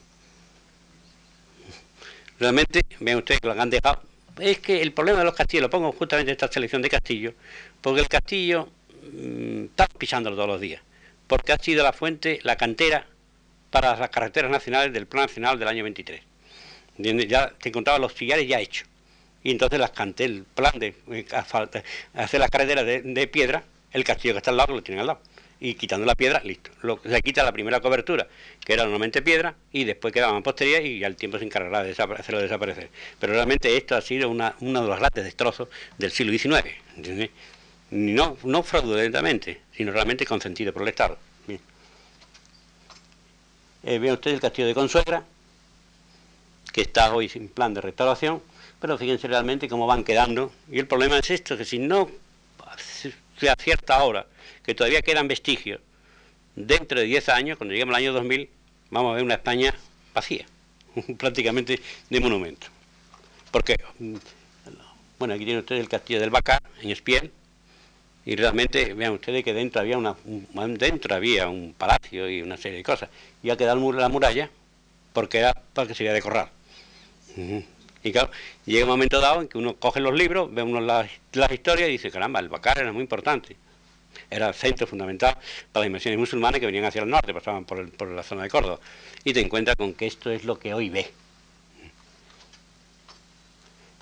Realmente, vean ustedes que lo han dejado. Es que el problema de los castillos, lo pongo justamente en esta selección de castillos, porque el castillo mm, está pisándolo todos los días, porque ha sido la fuente, la cantera para las carreteras nacionales del Plan Nacional del año 23. Ya te encontraba los sillares ya hechos y entonces las canté el plan de eh, hacer las carreteras de, piedra, el castillo que está al lado lo tienen al lado. Y quitando la piedra, listo. Se quita la primera cobertura, que era normalmente piedra, y después quedaba mampostería y al tiempo se encargará de hacerlo desaparecer. Pero realmente esto ha sido una, uno de los grandes destrozos del siglo XIX. No, no fraudulentamente, sino realmente consentido por el Estado. Eh, ve usted el castillo de Consuegra, que está hoy sin plan de restauración, pero fíjense realmente cómo van quedando. Y el problema es esto, que si no se acierta ahora, que todavía quedan vestigios, dentro de 10 años, cuando lleguemos al año 2000, vamos a ver una España vacía, *laughs* prácticamente de monumento. Porque, mm, bueno, aquí tienen ustedes el castillo del Bacar, en Espiel, y realmente vean ustedes que dentro había una dentro había un palacio y una serie de cosas y ha quedado la muralla porque era para que sería de corral y claro, llega un momento dado en que uno coge los libros, ve uno las, historias y dice, caramba, el Bacar era muy importante. Era el centro fundamental para las inversiones musulmanas que venían hacia el norte, pasaban por, por la zona de Córdoba. Y te encuentras con que esto es lo que hoy ve.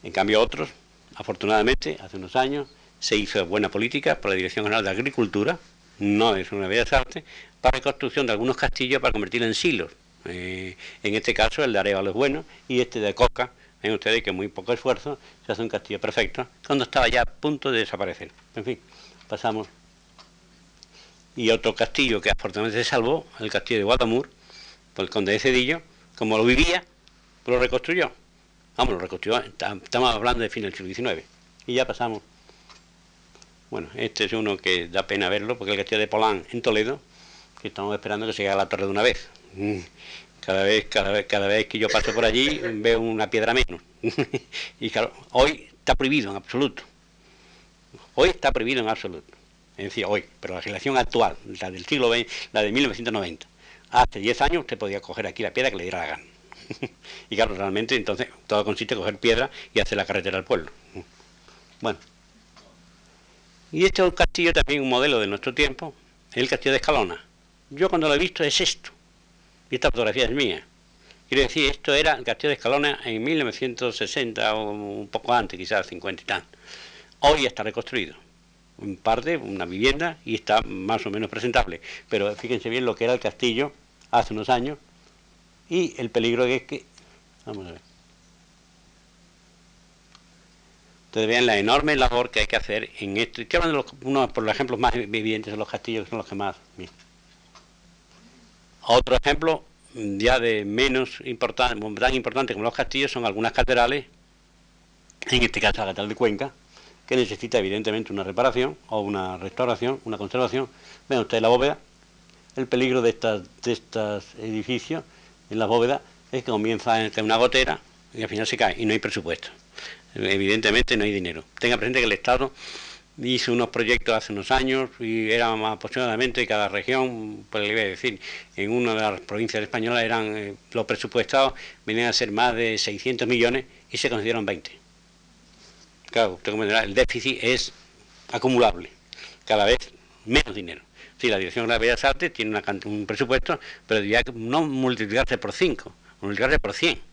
En cambio otros, afortunadamente, hace unos años, se hizo buena política por la Dirección General de Agricultura, no es una bellas artes, para la construcción de algunos castillos para convertirlos en silos. Eh, en este caso el de Arevalo es bueno y este de Coca Ven ustedes que muy poco esfuerzo se hace un castillo perfecto cuando estaba ya a punto de desaparecer. En fin, pasamos. Y otro castillo que afortunadamente se salvó, el castillo de Guadamur, por el conde de Cedillo, como lo vivía, lo reconstruyó. Vamos, lo reconstruyó, estamos hablando de fin del siglo XIX. Y ya pasamos. Bueno, este es uno que da pena verlo, porque el castillo de Polán en Toledo, que estamos esperando que se llegue a la torre de una vez. Cada vez, cada vez, cada vez que yo paso por allí veo una piedra menos. *laughs* y claro, hoy está prohibido en absoluto. Hoy está prohibido en absoluto. Es decir, hoy, pero la legislación actual, la del siglo XX, la de 1990, hace 10 años usted podía coger aquí la piedra que le diera la gana. *laughs* y claro, realmente entonces todo consiste en coger piedra y hacer la carretera al pueblo. Bueno. Y este es un castillo también, un modelo de nuestro tiempo, el castillo de Escalona. Yo cuando lo he visto es esto. Y esta fotografía es mía. Quiero decir, esto era el castillo de Escalona en 1960 o un poco antes, quizás 50 y tal. Hoy está reconstruido. En parte, una vivienda y está más o menos presentable. Pero fíjense bien lo que era el castillo hace unos años y el peligro que es que... Vamos a ver. Ustedes vean la enorme labor que hay que hacer en esto. Estoy hablando de uno por los ejemplos más evidentes de los castillos, que son los que más... Otro ejemplo, ya de menos importante, tan importante como los castillos, son algunas catedrales, en este caso la Catedral de Cuenca, que necesita evidentemente una reparación o una restauración, una conservación. Vean ustedes la bóveda. El peligro de estas, estos edificios en la bóveda es que comienza en una gotera y al final se cae y no hay presupuesto. Evidentemente no hay dinero. Tenga presente que el Estado hice unos proyectos hace unos años y eran aproximadamente cada región, pues le voy a decir, en una de las provincias españolas eran eh, los presupuestados venían a ser más de 600 millones y se consideraron 20. Claro, usted comprenderá, el déficit es acumulable, cada vez menos dinero. Sí, la Dirección de las Bellas Artes tiene un presupuesto, pero diría que no multiplicarse por 5, multiplicarse por 100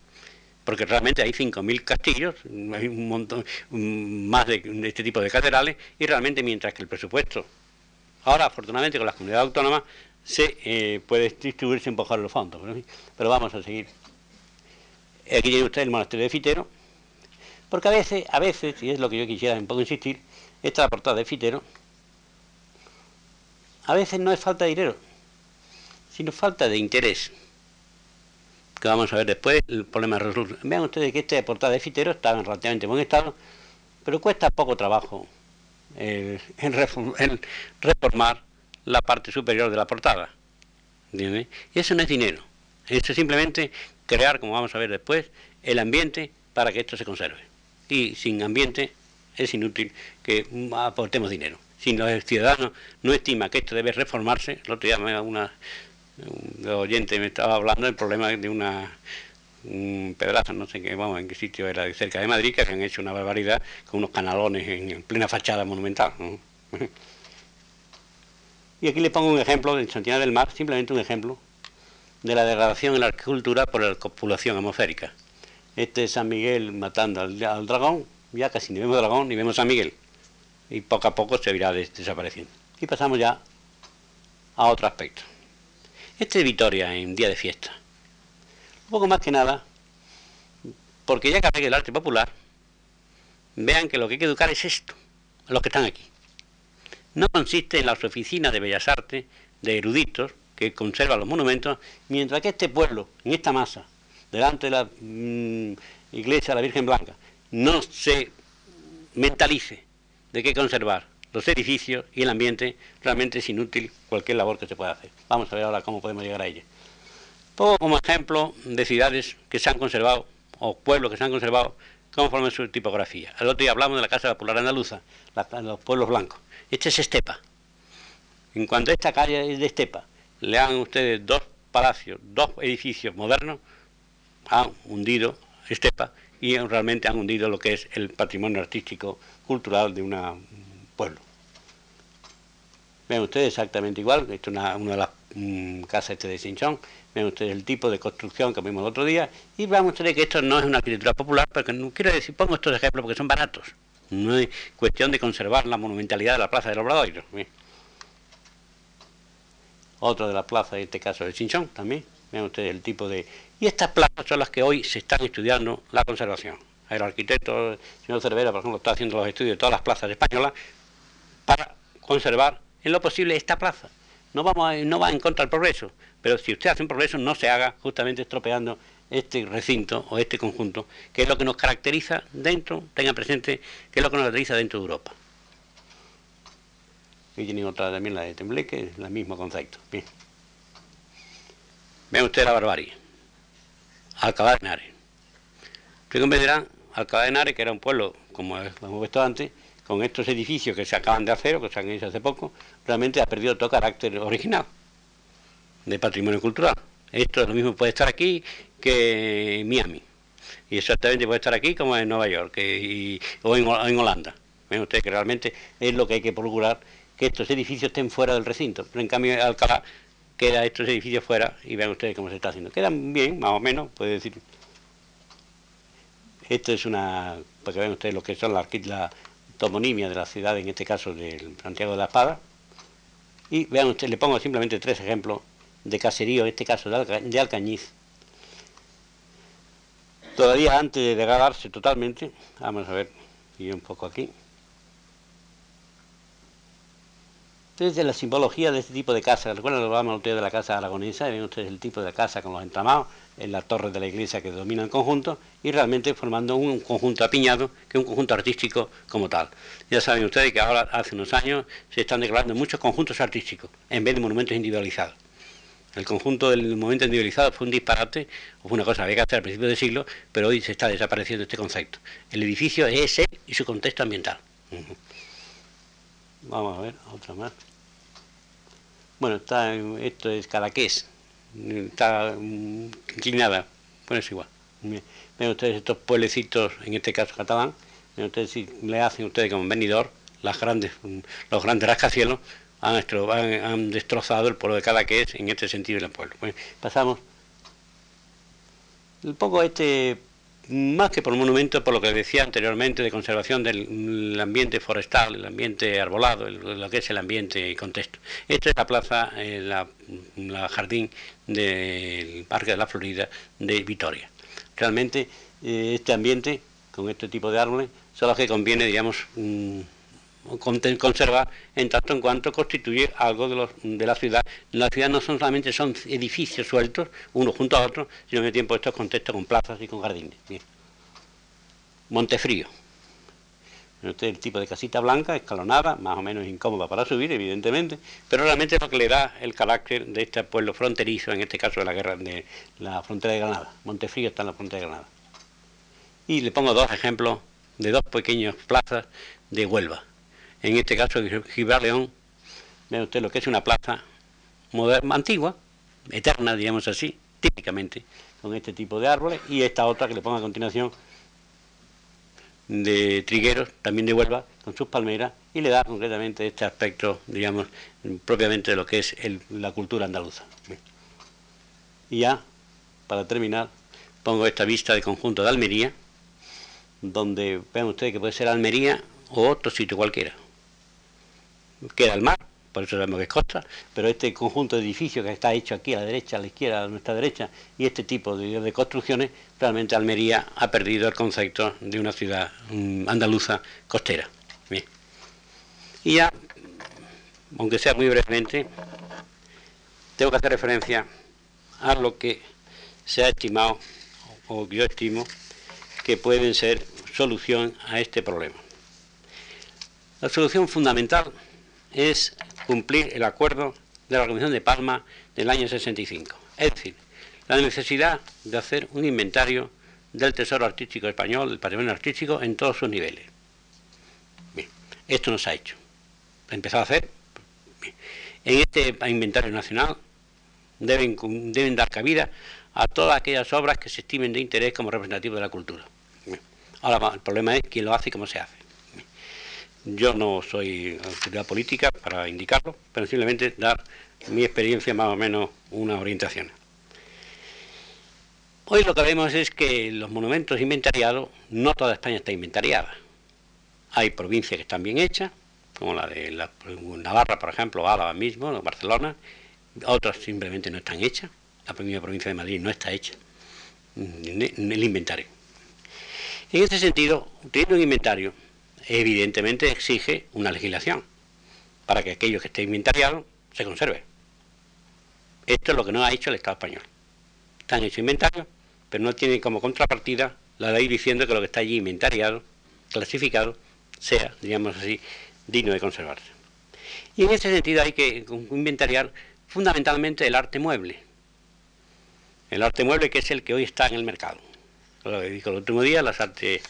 porque realmente hay 5.000 castillos, hay un montón más de, este tipo de catedrales, y realmente mientras que el presupuesto, ahora afortunadamente con las comunidades autónomas, se eh, puede distribuir sin bajar los fondos. Pero, vamos a seguir. Aquí tiene usted el monasterio de Fitero, porque a veces, a veces, y es lo que yo quisiera un poco insistir, esta portada de Fitero, a veces no es falta de dinero, sino falta de interés que vamos a ver después, el problema resuelto. Vean ustedes que este portada de Fitero está en relativamente buen estado, pero cuesta poco trabajo en, reformar la parte superior de la portada. Y eso no es dinero, eso es simplemente crear, como vamos a ver después, el ambiente para que esto se conserve. Y sin ambiente es inútil que aportemos dinero. Si los ciudadanos no estiman que esto debe reformarse, el otro día me un oyente me estaba hablando del problema de una un pedazo, no sé qué, vamos, en qué sitio era, cerca de Madrid, que han hecho una barbaridad con unos canalones en, plena fachada monumental. *laughs* y aquí le pongo un ejemplo de Santiago del Mar, simplemente un ejemplo de la degradación en la agricultura por la copulación atmosférica. Este es San Miguel matando al, dragón, ya casi ni vemos dragón ni vemos San Miguel. Y poco a poco se irá desapareciendo. Y pasamos ya a otro aspecto. Este es Vitoria en día de fiesta. Un poco más que nada, porque ya que el arte popular, vean que lo que hay que educar es esto, a los que están aquí. No consiste en las oficinas de bellas artes, de eruditos, que conservan los monumentos, mientras que este pueblo, en esta masa, delante de la mm, iglesia de la Virgen Blanca, no se mentalice de que conservar los edificios y el ambiente, realmente es inútil cualquier labor que se pueda hacer. Vamos a ver ahora cómo podemos llegar a ella. Pongo como ejemplo de ciudades que se han conservado, o pueblos que se han conservado, conforme su tipografía. El otro día hablamos de la Casa Popular Andaluza, los pueblos blancos. Este es Estepa. En cuanto a esta calle es de Estepa, le hagan ustedes dos palacios, dos edificios modernos, han hundido Estepa y realmente han hundido lo que es el patrimonio artístico cultural de un pueblo. Ven ustedes exactamente igual, esto es una, de las mm, casas este de Sinchón, ven ustedes el tipo de construcción que vimos el otro día, y vean ustedes que esto no es una arquitectura popular, porque no quiero decir, pongo estos ejemplos porque son baratos, no es cuestión de conservar la monumentalidad de la Plaza del Obradoiro. Otro de la plaza, en este caso de Chinchón también, vean ustedes el tipo de... Y estas plazas son las que hoy se están estudiando la conservación. El arquitecto, el señor Cervera, por ejemplo, está haciendo los estudios de todas las plazas españolas para conservar en lo posible esta plaza. No, vamos no va en contra del progreso, pero si usted hace un progreso no se haga justamente estropeando este recinto o este conjunto, que es lo que nos caracteriza dentro, tenga presente, que es lo que nos caracteriza dentro de Europa. Y tiene otra también la de Tembleque, el mismo concepto. Bien. Vean usted la barbarie. Alcalá de Henares. Usted comprenderá, Alcalá de Henares, que era un pueblo, como hemos visto antes, con estos edificios que se acaban de hacer, o que se han hecho hace poco, realmente ha perdido todo carácter original de patrimonio cultural. Esto es lo mismo puede estar aquí que en Miami. Y exactamente puede estar aquí como en Nueva York o, en, Holanda. Ven ustedes que realmente es lo que hay que procurar, que estos edificios estén fuera del recinto. Pero en cambio Alcalá queda estos edificios fuera y vean ustedes cómo se está haciendo. Quedan bien, más o menos, puede decir. Esto es una, para que vean ustedes lo que son la, la tomonimia de la ciudad, en este caso del Santiago de la Espada. Y vean ustedes, le pongo simplemente tres ejemplos de caserío, en este caso de, Alcañiz. Todavía antes de degradarse totalmente, vamos a ver, y un poco aquí. Desde la simbología de este tipo de casa, recuerdan lo hablamos de la casa aragonesa, ven ustedes el tipo de casa con los entramados, en la torre de la iglesia que domina el conjunto, y realmente formando un conjunto apiñado, que es un conjunto artístico como tal. Ya saben ustedes que ahora, hace unos años, se están declarando muchos conjuntos artísticos, en vez de monumentos individualizados. El conjunto del monumento individualizado fue un disparate, o fue una cosa que había que hacer al principio del siglo, pero hoy se está desapareciendo este concepto. El edificio es ese y su contexto ambiental. Vamos a ver, otra más. Bueno, está, esto es Cadaqués, está mm, inclinada, bueno, es igual. Ven ustedes estos pueblecitos, en este caso catalán, ven ustedes si le hacen ustedes como venidor, las grandes, mm, los grandes rascacielos han, han, destrozado el pueblo de Cadaqués en este sentido del pueblo. pasamos. Un poco este más que por monumento, por lo que decía anteriormente, de conservación del ambiente forestal, el ambiente arbolado, lo que es el ambiente y contexto. Esta es la plaza, eh, la, jardín del Parque de la Florida de Vitoria. Realmente eh, este ambiente, con este tipo de árboles, son los que conviene, digamos, conservar en tanto en cuanto constituye algo de, los, de la ciudad. La ciudad no solamente son edificios sueltos, uno junto a otro, sino que tiempo estos contextos con plazas y con jardines. Montefrío. Este es el tipo de casita blanca, escalonada, más o menos incómoda para subir, evidentemente, pero realmente es lo que le da el carácter de este pueblo fronterizo, en este caso de la guerra de la frontera de Granada. Montefrío está en la frontera de Granada. Y le pongo dos ejemplos de dos pequeñas plazas de Huelva en este caso Gibraltar León, ve usted lo que es una plaza moderna, antigua, eterna, digamos así, típicamente, con este tipo de árboles, y esta otra que le pongo a continuación de trigueros, también de Huelva, con sus palmeras, y le da concretamente este aspecto, digamos, propiamente de lo que es la cultura andaluza. Y ya, para terminar, pongo esta vista de conjunto de Almería, donde vean ustedes que puede ser Almería o otro sitio cualquiera queda el mar, por eso sabemos que es costa, pero este conjunto de edificios que está hecho aquí a la derecha, a la izquierda, a nuestra derecha, y este tipo de, construcciones, realmente Almería ha perdido el concepto de una ciudad mm, andaluza costera. Y ya, aunque sea muy brevemente, tengo que hacer referencia a lo que se ha estimado, o yo estimo, que pueden ser solución a este problema. La solución fundamental es cumplir el acuerdo de la Organización de Palma del año 65. Es decir, la necesidad de hacer un inventario del tesoro artístico español, del patrimonio artístico, en todos sus niveles. Bien, esto no se ha hecho. Ha empezado a hacer. En este inventario nacional deben, deben dar cabida a todas aquellas obras que se estimen de interés como representativas de la cultura. Ahora, el problema es quién lo hace y cómo se hace. Yo no soy autoridad política para indicarlo, pero simplemente dar mi experiencia más o menos una orientación. Hoy lo que vemos es que los monumentos inventariados, no toda España está inventariada. Hay provincias que están bien hechas, como la de la, Navarra, por ejemplo, Álava mismo, Barcelona, otras simplemente no están hechas. La primera provincia de Madrid no está hecha en el inventario. En este sentido, teniendo un inventario, evidentemente exige una legislación para que aquello que esté inventariado se conserve. Esto es lo que no ha hecho el Estado español. Están hechos inventarios, pero no tienen como contrapartida la ley diciendo que lo que está allí inventariado, clasificado, sea, digamos así, digno de conservarse. Y en ese sentido hay que inventariar fundamentalmente el arte mueble. El arte mueble que es el que hoy está en el mercado. Lo que dijo el último día, las artes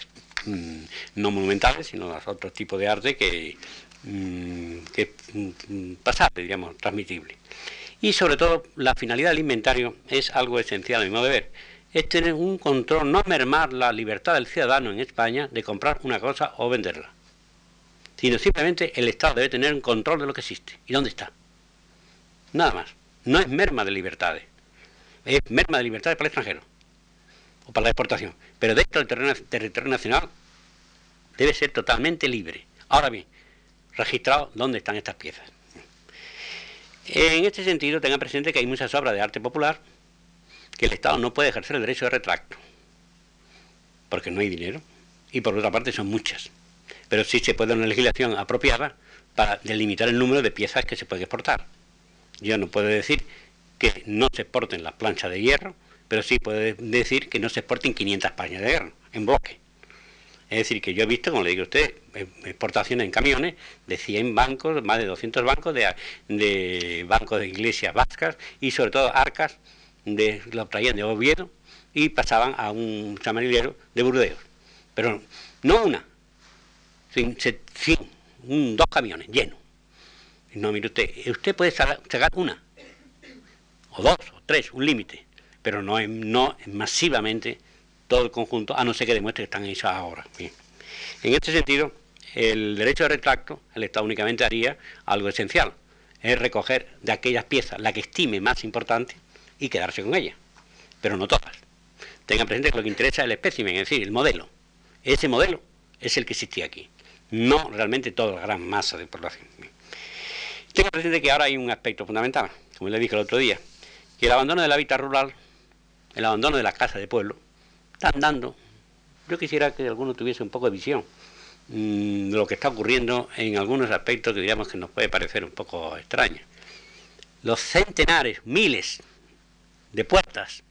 no monumentales, sino los otros tipos de arte que, mm, es mm, pasable, digamos, transmitible. Y sobre todo, la finalidad del inventario es algo esencial a mi modo de ver. Es tener un control, no mermar la libertad del ciudadano en España de comprar una cosa o venderla. Sino simplemente el Estado debe tener un control de lo que existe y dónde está. Nada más. No es merma de libertades. Es merma de libertades para el extranjero o para la exportación. Pero dentro del territorio nacional debe ser totalmente libre. Ahora bien, registrado dónde están estas piezas. En este sentido, tengan presente que hay muchas obras de arte popular que el Estado no puede ejercer el derecho de retracto, porque no hay dinero, y por otra parte son muchas. Pero sí se puede una legislación apropiada para delimitar el número de piezas que se puede exportar. Yo no puedo decir que no se exporten las planchas de hierro, pero sí puede decir que no se exporten 500 pañas de hierro en bloque. Es decir, que yo he visto, como le digo a usted, exportaciones en camiones de 100 bancos, más de 200 bancos, de, bancos de iglesias vascas y sobre todo arcas, de, lo traían de Oviedo y pasaban a un chamarillero de Burdeos. Pero no una, sin, dos camiones llenos. No, mire usted, usted puede sacar una, o dos, o tres, un límite, pero no, no masivamente todo el conjunto, a no ser que demuestre que están hechas ahora. En este sentido, el derecho de retracto, el Estado únicamente haría algo esencial, es recoger de aquellas piezas la que estime más importante y quedarse con ella, pero no todas. Tengan presente que lo que interesa es el espécimen, es decir, el modelo. Ese modelo es el que existía aquí, no realmente toda la gran masa de población. Tengan presente que ahora hay un aspecto fundamental, como le dije el otro día, que el abandono del hábitat rural, el abandono de las casas de pueblo, están dando. Yo quisiera que alguno tuviese un poco de visión mm, de lo que está ocurriendo en algunos aspectos que digamos que nos puede parecer un poco extraño. Los centenares, miles de puertas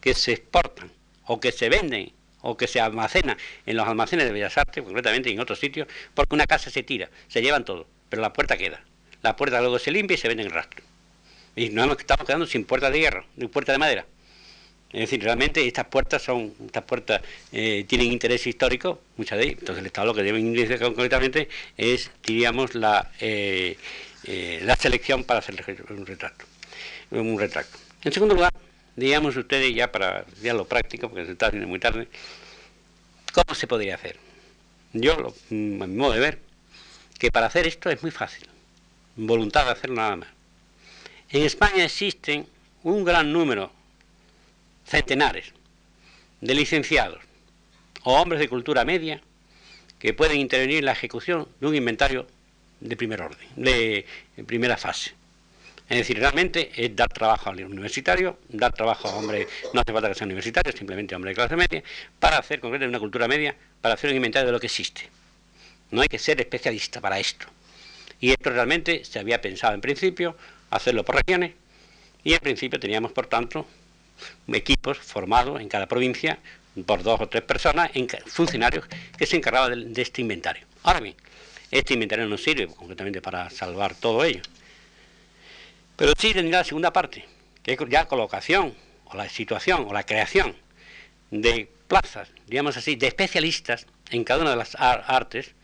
que se exportan o que se venden o que se almacenan en los almacenes de Bellas Artes, concretamente en otros sitios, porque una casa se tira, se llevan todo, pero la puerta queda. La puerta luego se limpia y se vende en rastro. Y nos estamos quedando sin puerta de hierro, ni puerta de madera. Es decir, realmente estas puertas son, estas puertas eh, tienen interés histórico, muchas de ellas. Entonces el Estado lo que debe indicar concretamente es, diríamos, la, eh, eh, la selección para hacer un retrato. Un retrato. En segundo lugar, digamos ustedes ya para ya lo práctico, porque se está haciendo muy tarde, ¿cómo se podría hacer? Yo, lo, mm, a mi modo de ver, que para hacer esto es muy fácil. Voluntad de hacerlo nada más. En España existen un gran número centenares de licenciados o hombres de cultura media que pueden intervenir en la ejecución de un inventario de primer orden, de, primera fase. Es decir, realmente es dar trabajo al universitario, dar trabajo a hombres, no hace falta que sean universitarios, simplemente hombres de clase media, para hacer concretamente una cultura media, para hacer un inventario de lo que existe. No hay que ser especialista para esto. Y esto realmente se había pensado en principio hacerlo por regiones, y en principio teníamos, por tanto, equipos formados en cada provincia por dos o tres personas, funcionarios que se encargaban de, este inventario. Ahora bien, este inventario no sirve concretamente para salvar todo ello. Pero sí tendría la segunda parte, que es ya colocación, o la situación, o la creación de plazas, digamos así, de especialistas en cada una de las artes,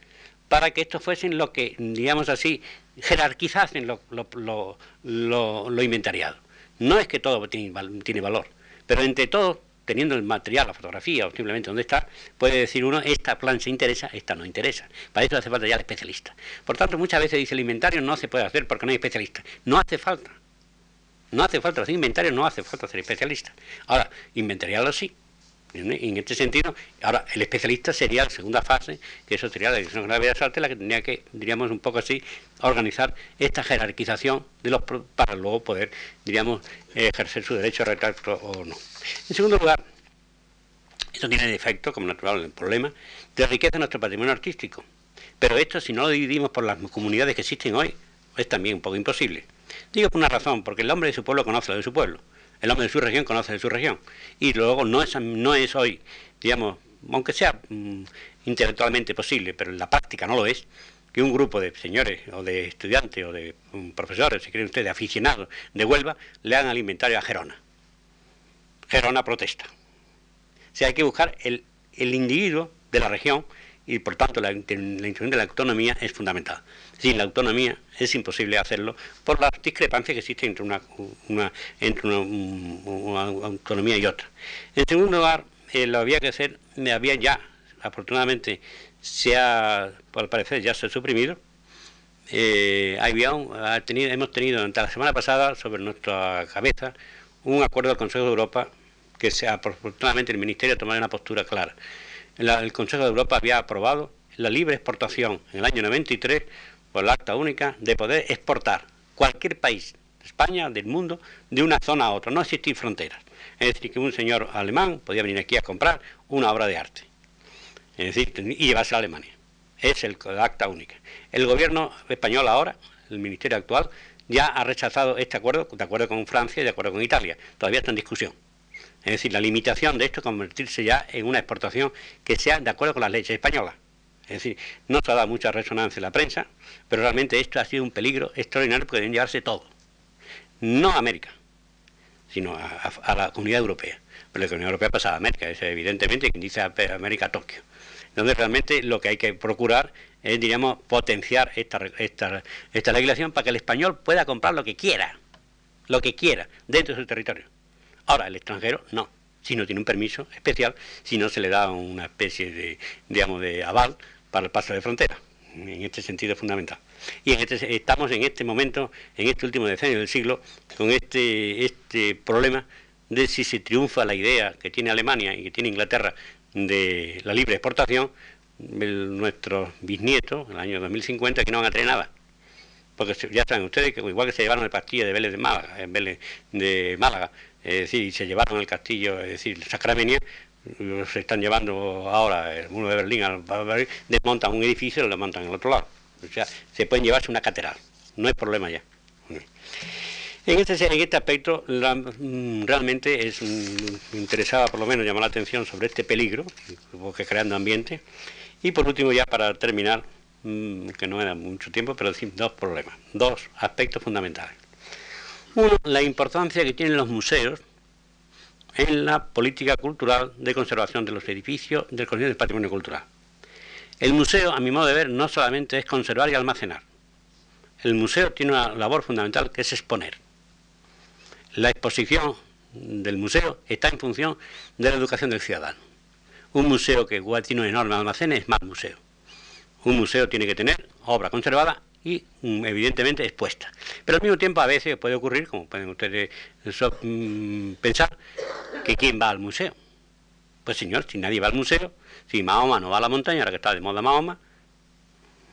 para que estos fuesen lo que, digamos así, jerarquizasen lo, lo, lo, inventariado. No es que todo tiene, valor, pero entre todos teniendo el material, la fotografía o simplemente dónde está, puede decir uno, esta plancha interesa, esta no interesa. Para eso hace falta ya el especialista. Por tanto, muchas veces dice el inventario no se puede hacer porque no hay especialista. No hace falta. No hace falta hacer inventario, no hace falta ser especialista. Ahora, inventariarlo sí. En este sentido, ahora el especialista sería la segunda fase, que eso sería la Dirección General de Bellas la que tendría que, diríamos un poco así, organizar esta jerarquización de los para luego poder, diríamos, ejercer su derecho a retracto o no. En segundo lugar, esto tiene el efecto, como natural el problema, de riqueza de nuestro patrimonio artístico. Pero esto, si no lo dividimos por las comunidades que existen hoy, es también un poco imposible. Digo por una razón, porque el hombre de su pueblo conoce lo de su pueblo. El hombre de su región conoce de su región. Y luego no es, no es hoy, digamos, aunque sea mm, intelectualmente posible, pero en la práctica no lo es, que un grupo de señores o de estudiantes o de mm, profesores, si quieren ustedes, aficionados de Huelva, le hagan al inventario a Gerona. Gerona protesta. O sea, hay que buscar el, el individuo de la región y por tanto la, la de la autonomía es fundamental. Sin la autonomía es imposible hacerlo por la discrepancia que existe entre una, entre una, autonomía y otra. En segundo lugar, eh, lo había que hacer, había ya, afortunadamente, se ha, por parecer ya se ha suprimido. Eh, había hemos tenido durante la semana pasada sobre nuestra cabeza un acuerdo del Consejo de Europa que sea, afortunadamente el Ministerio ha una postura clara el Consejo de Europa había aprobado la libre exportación en el año 93 por la acta única de poder exportar cualquier país de España, del mundo, de una zona a otra, no existir fronteras. Es decir, que un señor alemán podía venir aquí a comprar una obra de arte es decir, y llevarse a Alemania. Es el acta única. El gobierno español ahora, el ministerio actual, ya ha rechazado este acuerdo, de acuerdo con Francia y de acuerdo con Italia. Todavía está en discusión. Es decir, la limitación de esto es convertirse ya en una exportación que sea de acuerdo con las leyes españolas. Es decir, no se ha dado mucha resonancia en la prensa, pero realmente esto ha sido un peligro extraordinario porque deben llevarse todo. No a América, sino a, la comunidad europea. Pero la comunidad europea pasa a América, es evidentemente quien dice América Tokio. Entonces realmente lo que hay que procurar es, diríamos, potenciar esta, esta, esta legislación para que el español pueda comprar lo que quiera, lo que quiera, dentro de su territorio. Ahora, el extranjero no, si no tiene un permiso especial, si no se le da una especie de, digamos, de aval para el paso de frontera. En este sentido es fundamental. Y en este, estamos en este momento, en este último decenio del siglo, con este, este problema de si se triunfa la idea que tiene Alemania y que tiene Inglaterra de la libre exportación, nuestros bisnietos, en el año 2050, que no van a tener nada. Porque ya saben ustedes que igual que se llevaron el pastillo de Vélez de Málaga, en Vélez de Málaga es decir, se llevaron el castillo, es decir, Sacramenia, se están llevando ahora el muro de Berlín, desmontan un edificio y lo montan el otro lado. O sea, se pueden llevarse una catedral, no hay problema ya. En este, en este aspecto, mm, realmente es, mm, me interesaba por lo menos llamar la atención sobre este peligro que creando ambiente. Y por último, ya para terminar, mm, que no era mucho tiempo, pero decir dos problemas, dos aspectos fundamentales. Uno, la importancia que tienen los museos en la política cultural de conservación de los edificios del del patrimonio cultural. El museo, a mi modo de ver, no solamente es conservar y almacenar. El museo tiene una labor fundamental que es exponer. La exposición del museo está en función de la educación del ciudadano. Un museo que tiene un enorme almacén es más museo. Un museo tiene que tener obra conservada y mm, evidentemente expuesta. Pero al mismo tiempo a veces puede ocurrir, como pueden ustedes mm, pensar, que quién va al museo. Pues señor, si nadie va al museo, si Mahoma no va a la montaña, ahora que está de moda Mahoma,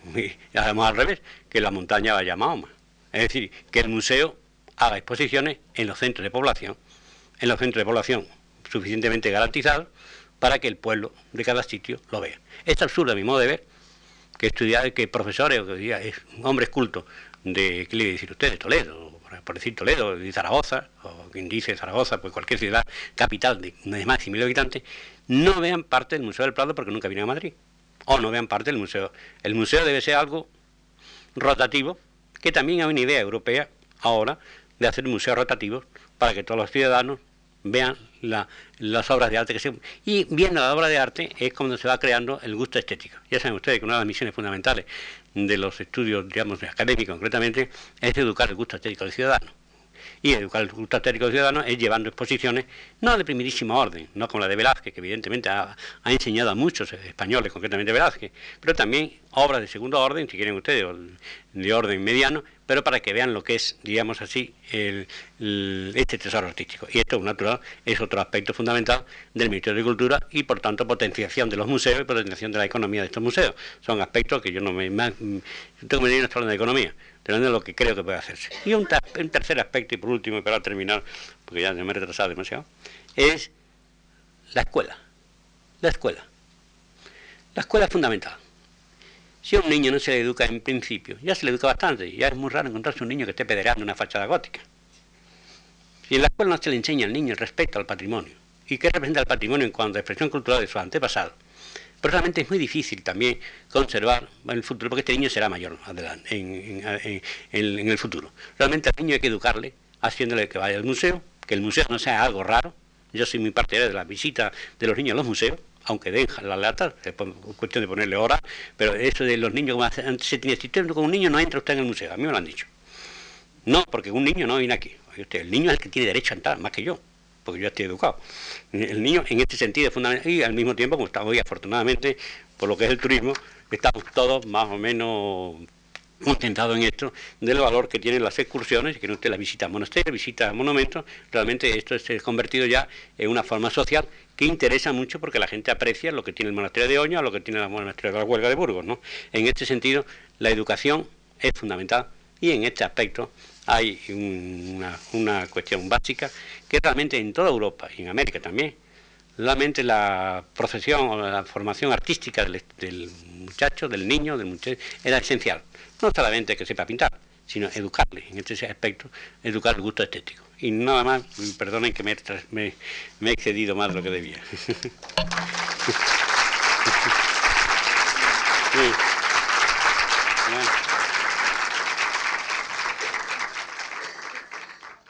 *laughs* y además al revés, que la montaña vaya a Mahoma. Es decir, que el museo haga exposiciones en los centros de población, en los centros de población suficientemente garantizados para que el pueblo de cada sitio lo vea. Es absurdo a mi modo de ver que estudiar, que profesores, que hombres cultos de, ¿qué le decir usted? De Toledo, por decir Toledo, de Zaragoza, o quien dice Zaragoza, pues cualquier ciudad capital de, más de mil habitantes, no vean parte del Museo del Prado porque nunca vienen a Madrid. O no vean parte del museo. El museo debe ser algo rotativo, que también hay una idea europea ahora de hacer museos rotativos para que todos los ciudadanos vean las obras de arte que se... Y viendo la obra de arte es cuando se va creando el gusto estético. Ya saben ustedes que una de las misiones fundamentales de los estudios, digamos, académicos concretamente, es educar el gusto estético del ciudadano. Y educar el gusto estético ciudadano es llevando exposiciones, no de primerísima orden, no como la de Velázquez, que evidentemente ha, enseñado a muchos españoles, concretamente Velázquez, pero también obras de segundo orden, si quieren ustedes, de orden mediano, pero para que vean lo que es, digamos así, el, este tesoro artístico. Y esto, natural, es otro aspecto fundamental del Ministerio de Cultura y, por tanto, potenciación de los museos y potenciación de la economía de estos museos. Son aspectos que yo no me... Más, tengo que medir hablando de economía, pero de lo que creo que puede hacerse. Y un, tercer aspecto, y por último, y para terminar, porque ya me he retrasado demasiado, es la escuela. La escuela. La escuela es fundamental. Si a un niño no se le educa en principio, ya se le educa bastante, ya es muy raro encontrarse un niño que esté pederando una fachada gótica. Si en la escuela no se le enseña al niño el respeto al patrimonio, y qué representa el patrimonio en cuanto a expresión cultural de sus antepasados, pero realmente es muy difícil también conservar en el futuro, porque este niño será mayor adelante, en, en el futuro. Realmente al niño hay que educarle haciéndole que vaya al museo, que el museo no sea algo raro. Yo soy muy partidario de la visita de los niños a los museos, aunque dejan la lata, es cuestión de ponerle hora, pero eso de los niños, como antes se tenía, si con un niño no entra usted en el museo, a mí me lo han dicho. No, porque un niño no viene aquí. el niño es el que tiene derecho a entrar, más que yo, porque yo estoy educado. El niño en este sentido es fundamental y al mismo tiempo, como estamos hoy afortunadamente, por lo que es el turismo, estamos todos más o menos contentado en esto del valor que tienen las excursiones, que no usted la visita a monasterios, visita a monumentos, realmente esto se ha convertido ya en una forma social que interesa mucho porque la gente aprecia lo que tiene el monasterio de Oña lo que tiene el monasterio de la Huelga de Burgos. ¿no? En este sentido, la educación es fundamental y en este aspecto hay una, una cuestión básica que realmente en toda Europa y en América también, realmente la profesión o la formación artística del, muchacho, del niño, del muchacho, era esencial. No solamente que sepa pintar, sino educarle en este aspecto, educar el gusto estético. Y nada más, perdonen que me, me, he excedido más de lo que debía. *laughs*